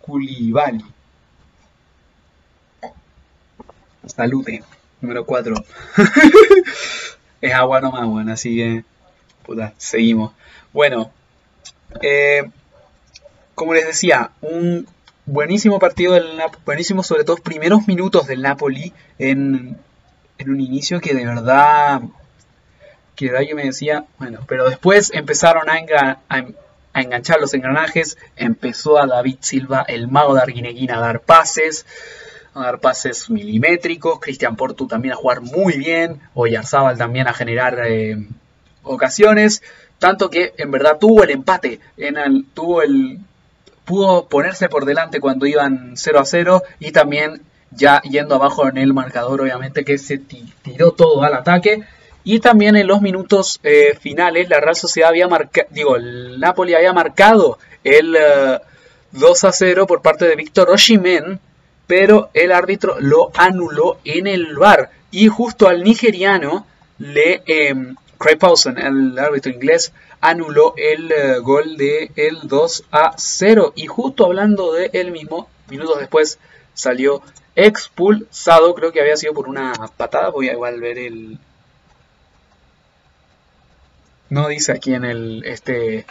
Koulibaly. Salute, número 4. es agua nomás, bueno, así que, puta, seguimos. Bueno, eh, como les decía, un buenísimo partido del Napoli, buenísimo sobre todo primeros minutos del Napoli en, en un inicio que de verdad, que de verdad yo me decía, bueno, pero después empezaron a, a, enganchar los engranajes, empezó a David Silva, el mago de Arguineguín, a dar pases, a dar pases milimétricos, Cristian Portu también a jugar muy bien, Oyarzábal también a generar eh, ocasiones, tanto que en verdad tuvo el empate, en el, tuvo el, pudo ponerse por delante cuando iban 0 a 0 y también ya yendo abajo en el marcador, obviamente que se tiró todo al ataque. Y también en los minutos eh, finales, la Real Sociedad había marcado, digo, el Napoli había marcado el 2 eh, a 0 por parte de Víctor Oshimen, pero el árbitro lo anuló en el bar y justo al nigeriano le eh, Craig Paulson, el árbitro inglés, anuló el eh, gol de el 2 a 0 y justo hablando de él mismo, minutos después salió expulsado, creo que había sido por una patada, voy a igual ver el no dice aquí en el este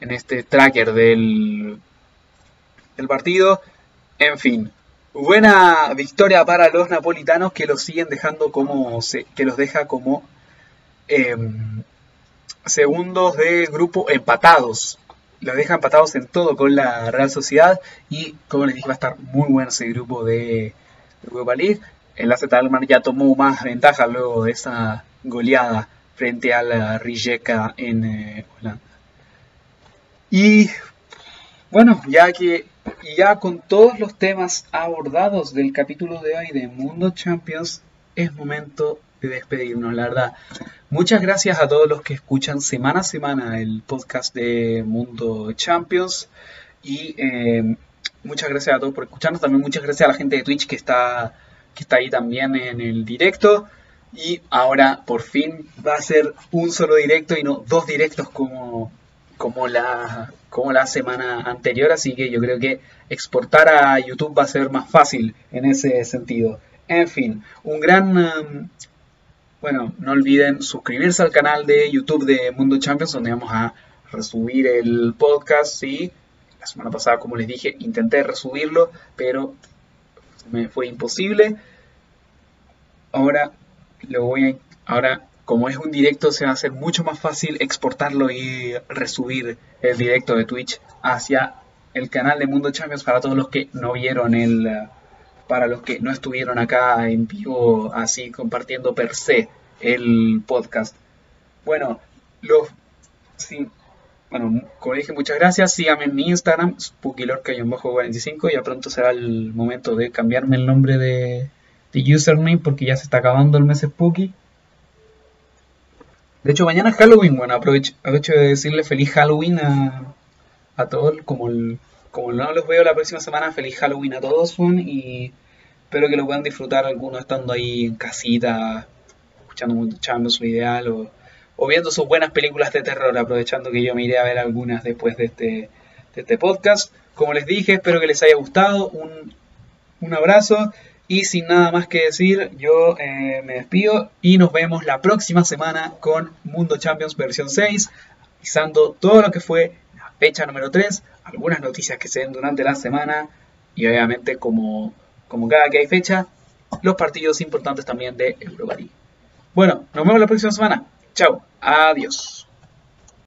en este tracker del del partido, en fin, Buena victoria para los napolitanos que los siguen dejando como que los deja como em, segundos de grupo empatados. Los deja empatados en todo con la Real Sociedad y como les dije va a estar muy bueno ese grupo de Europa League. El AZ ya tomó más ventaja luego de esa goleada frente a la Rijeka en eh, Holanda. Y bueno, ya que y ya con todos los temas abordados del capítulo de hoy de Mundo Champions, es momento de despedirnos, la verdad. Muchas gracias a todos los que escuchan semana a semana el podcast de Mundo Champions. Y eh, muchas gracias a todos por escucharnos. También muchas gracias a la gente de Twitch que está, que está ahí también en el directo. Y ahora por fin va a ser un solo directo y no dos directos como, como la, como la semana anterior, así que yo creo que exportar a YouTube va a ser más fácil en ese sentido. En fin, un gran... Um, bueno, no olviden suscribirse al canal de YouTube de Mundo Champions, donde vamos a resubir el podcast. Y la semana pasada, como les dije, intenté resubirlo, pero me fue imposible. Ahora lo voy a... Ahora como es un directo, se va a hacer mucho más fácil exportarlo y resubir el directo de Twitch hacia el canal de Mundo Champions para todos los que no vieron el. para los que no estuvieron acá en vivo, así compartiendo per se el podcast. Bueno, los. Sí, bueno, como dije, muchas gracias. Síganme en mi Instagram, SpookyLorca-45. Ya pronto será el momento de cambiarme el nombre de, de username porque ya se está acabando el mes Spooky. De hecho, mañana es Halloween, bueno, aprovecho, aprovecho de decirle feliz Halloween a, a todos, como, como no los veo la próxima semana, feliz Halloween a todos, y espero que lo puedan disfrutar algunos estando ahí en casita, escuchando mucho lo ideal, o, o, viendo sus buenas películas de terror, aprovechando que yo me iré a ver algunas después de este, de este podcast. Como les dije, espero que les haya gustado, un, un abrazo y sin nada más que decir, yo eh, me despido y nos vemos la próxima semana con Mundo Champions versión 6, avisando todo lo que fue la fecha número 3, algunas noticias que se den durante la semana y obviamente como, como cada que hay fecha, los partidos importantes también de Europa. Bueno, nos vemos la próxima semana. Chao, adiós.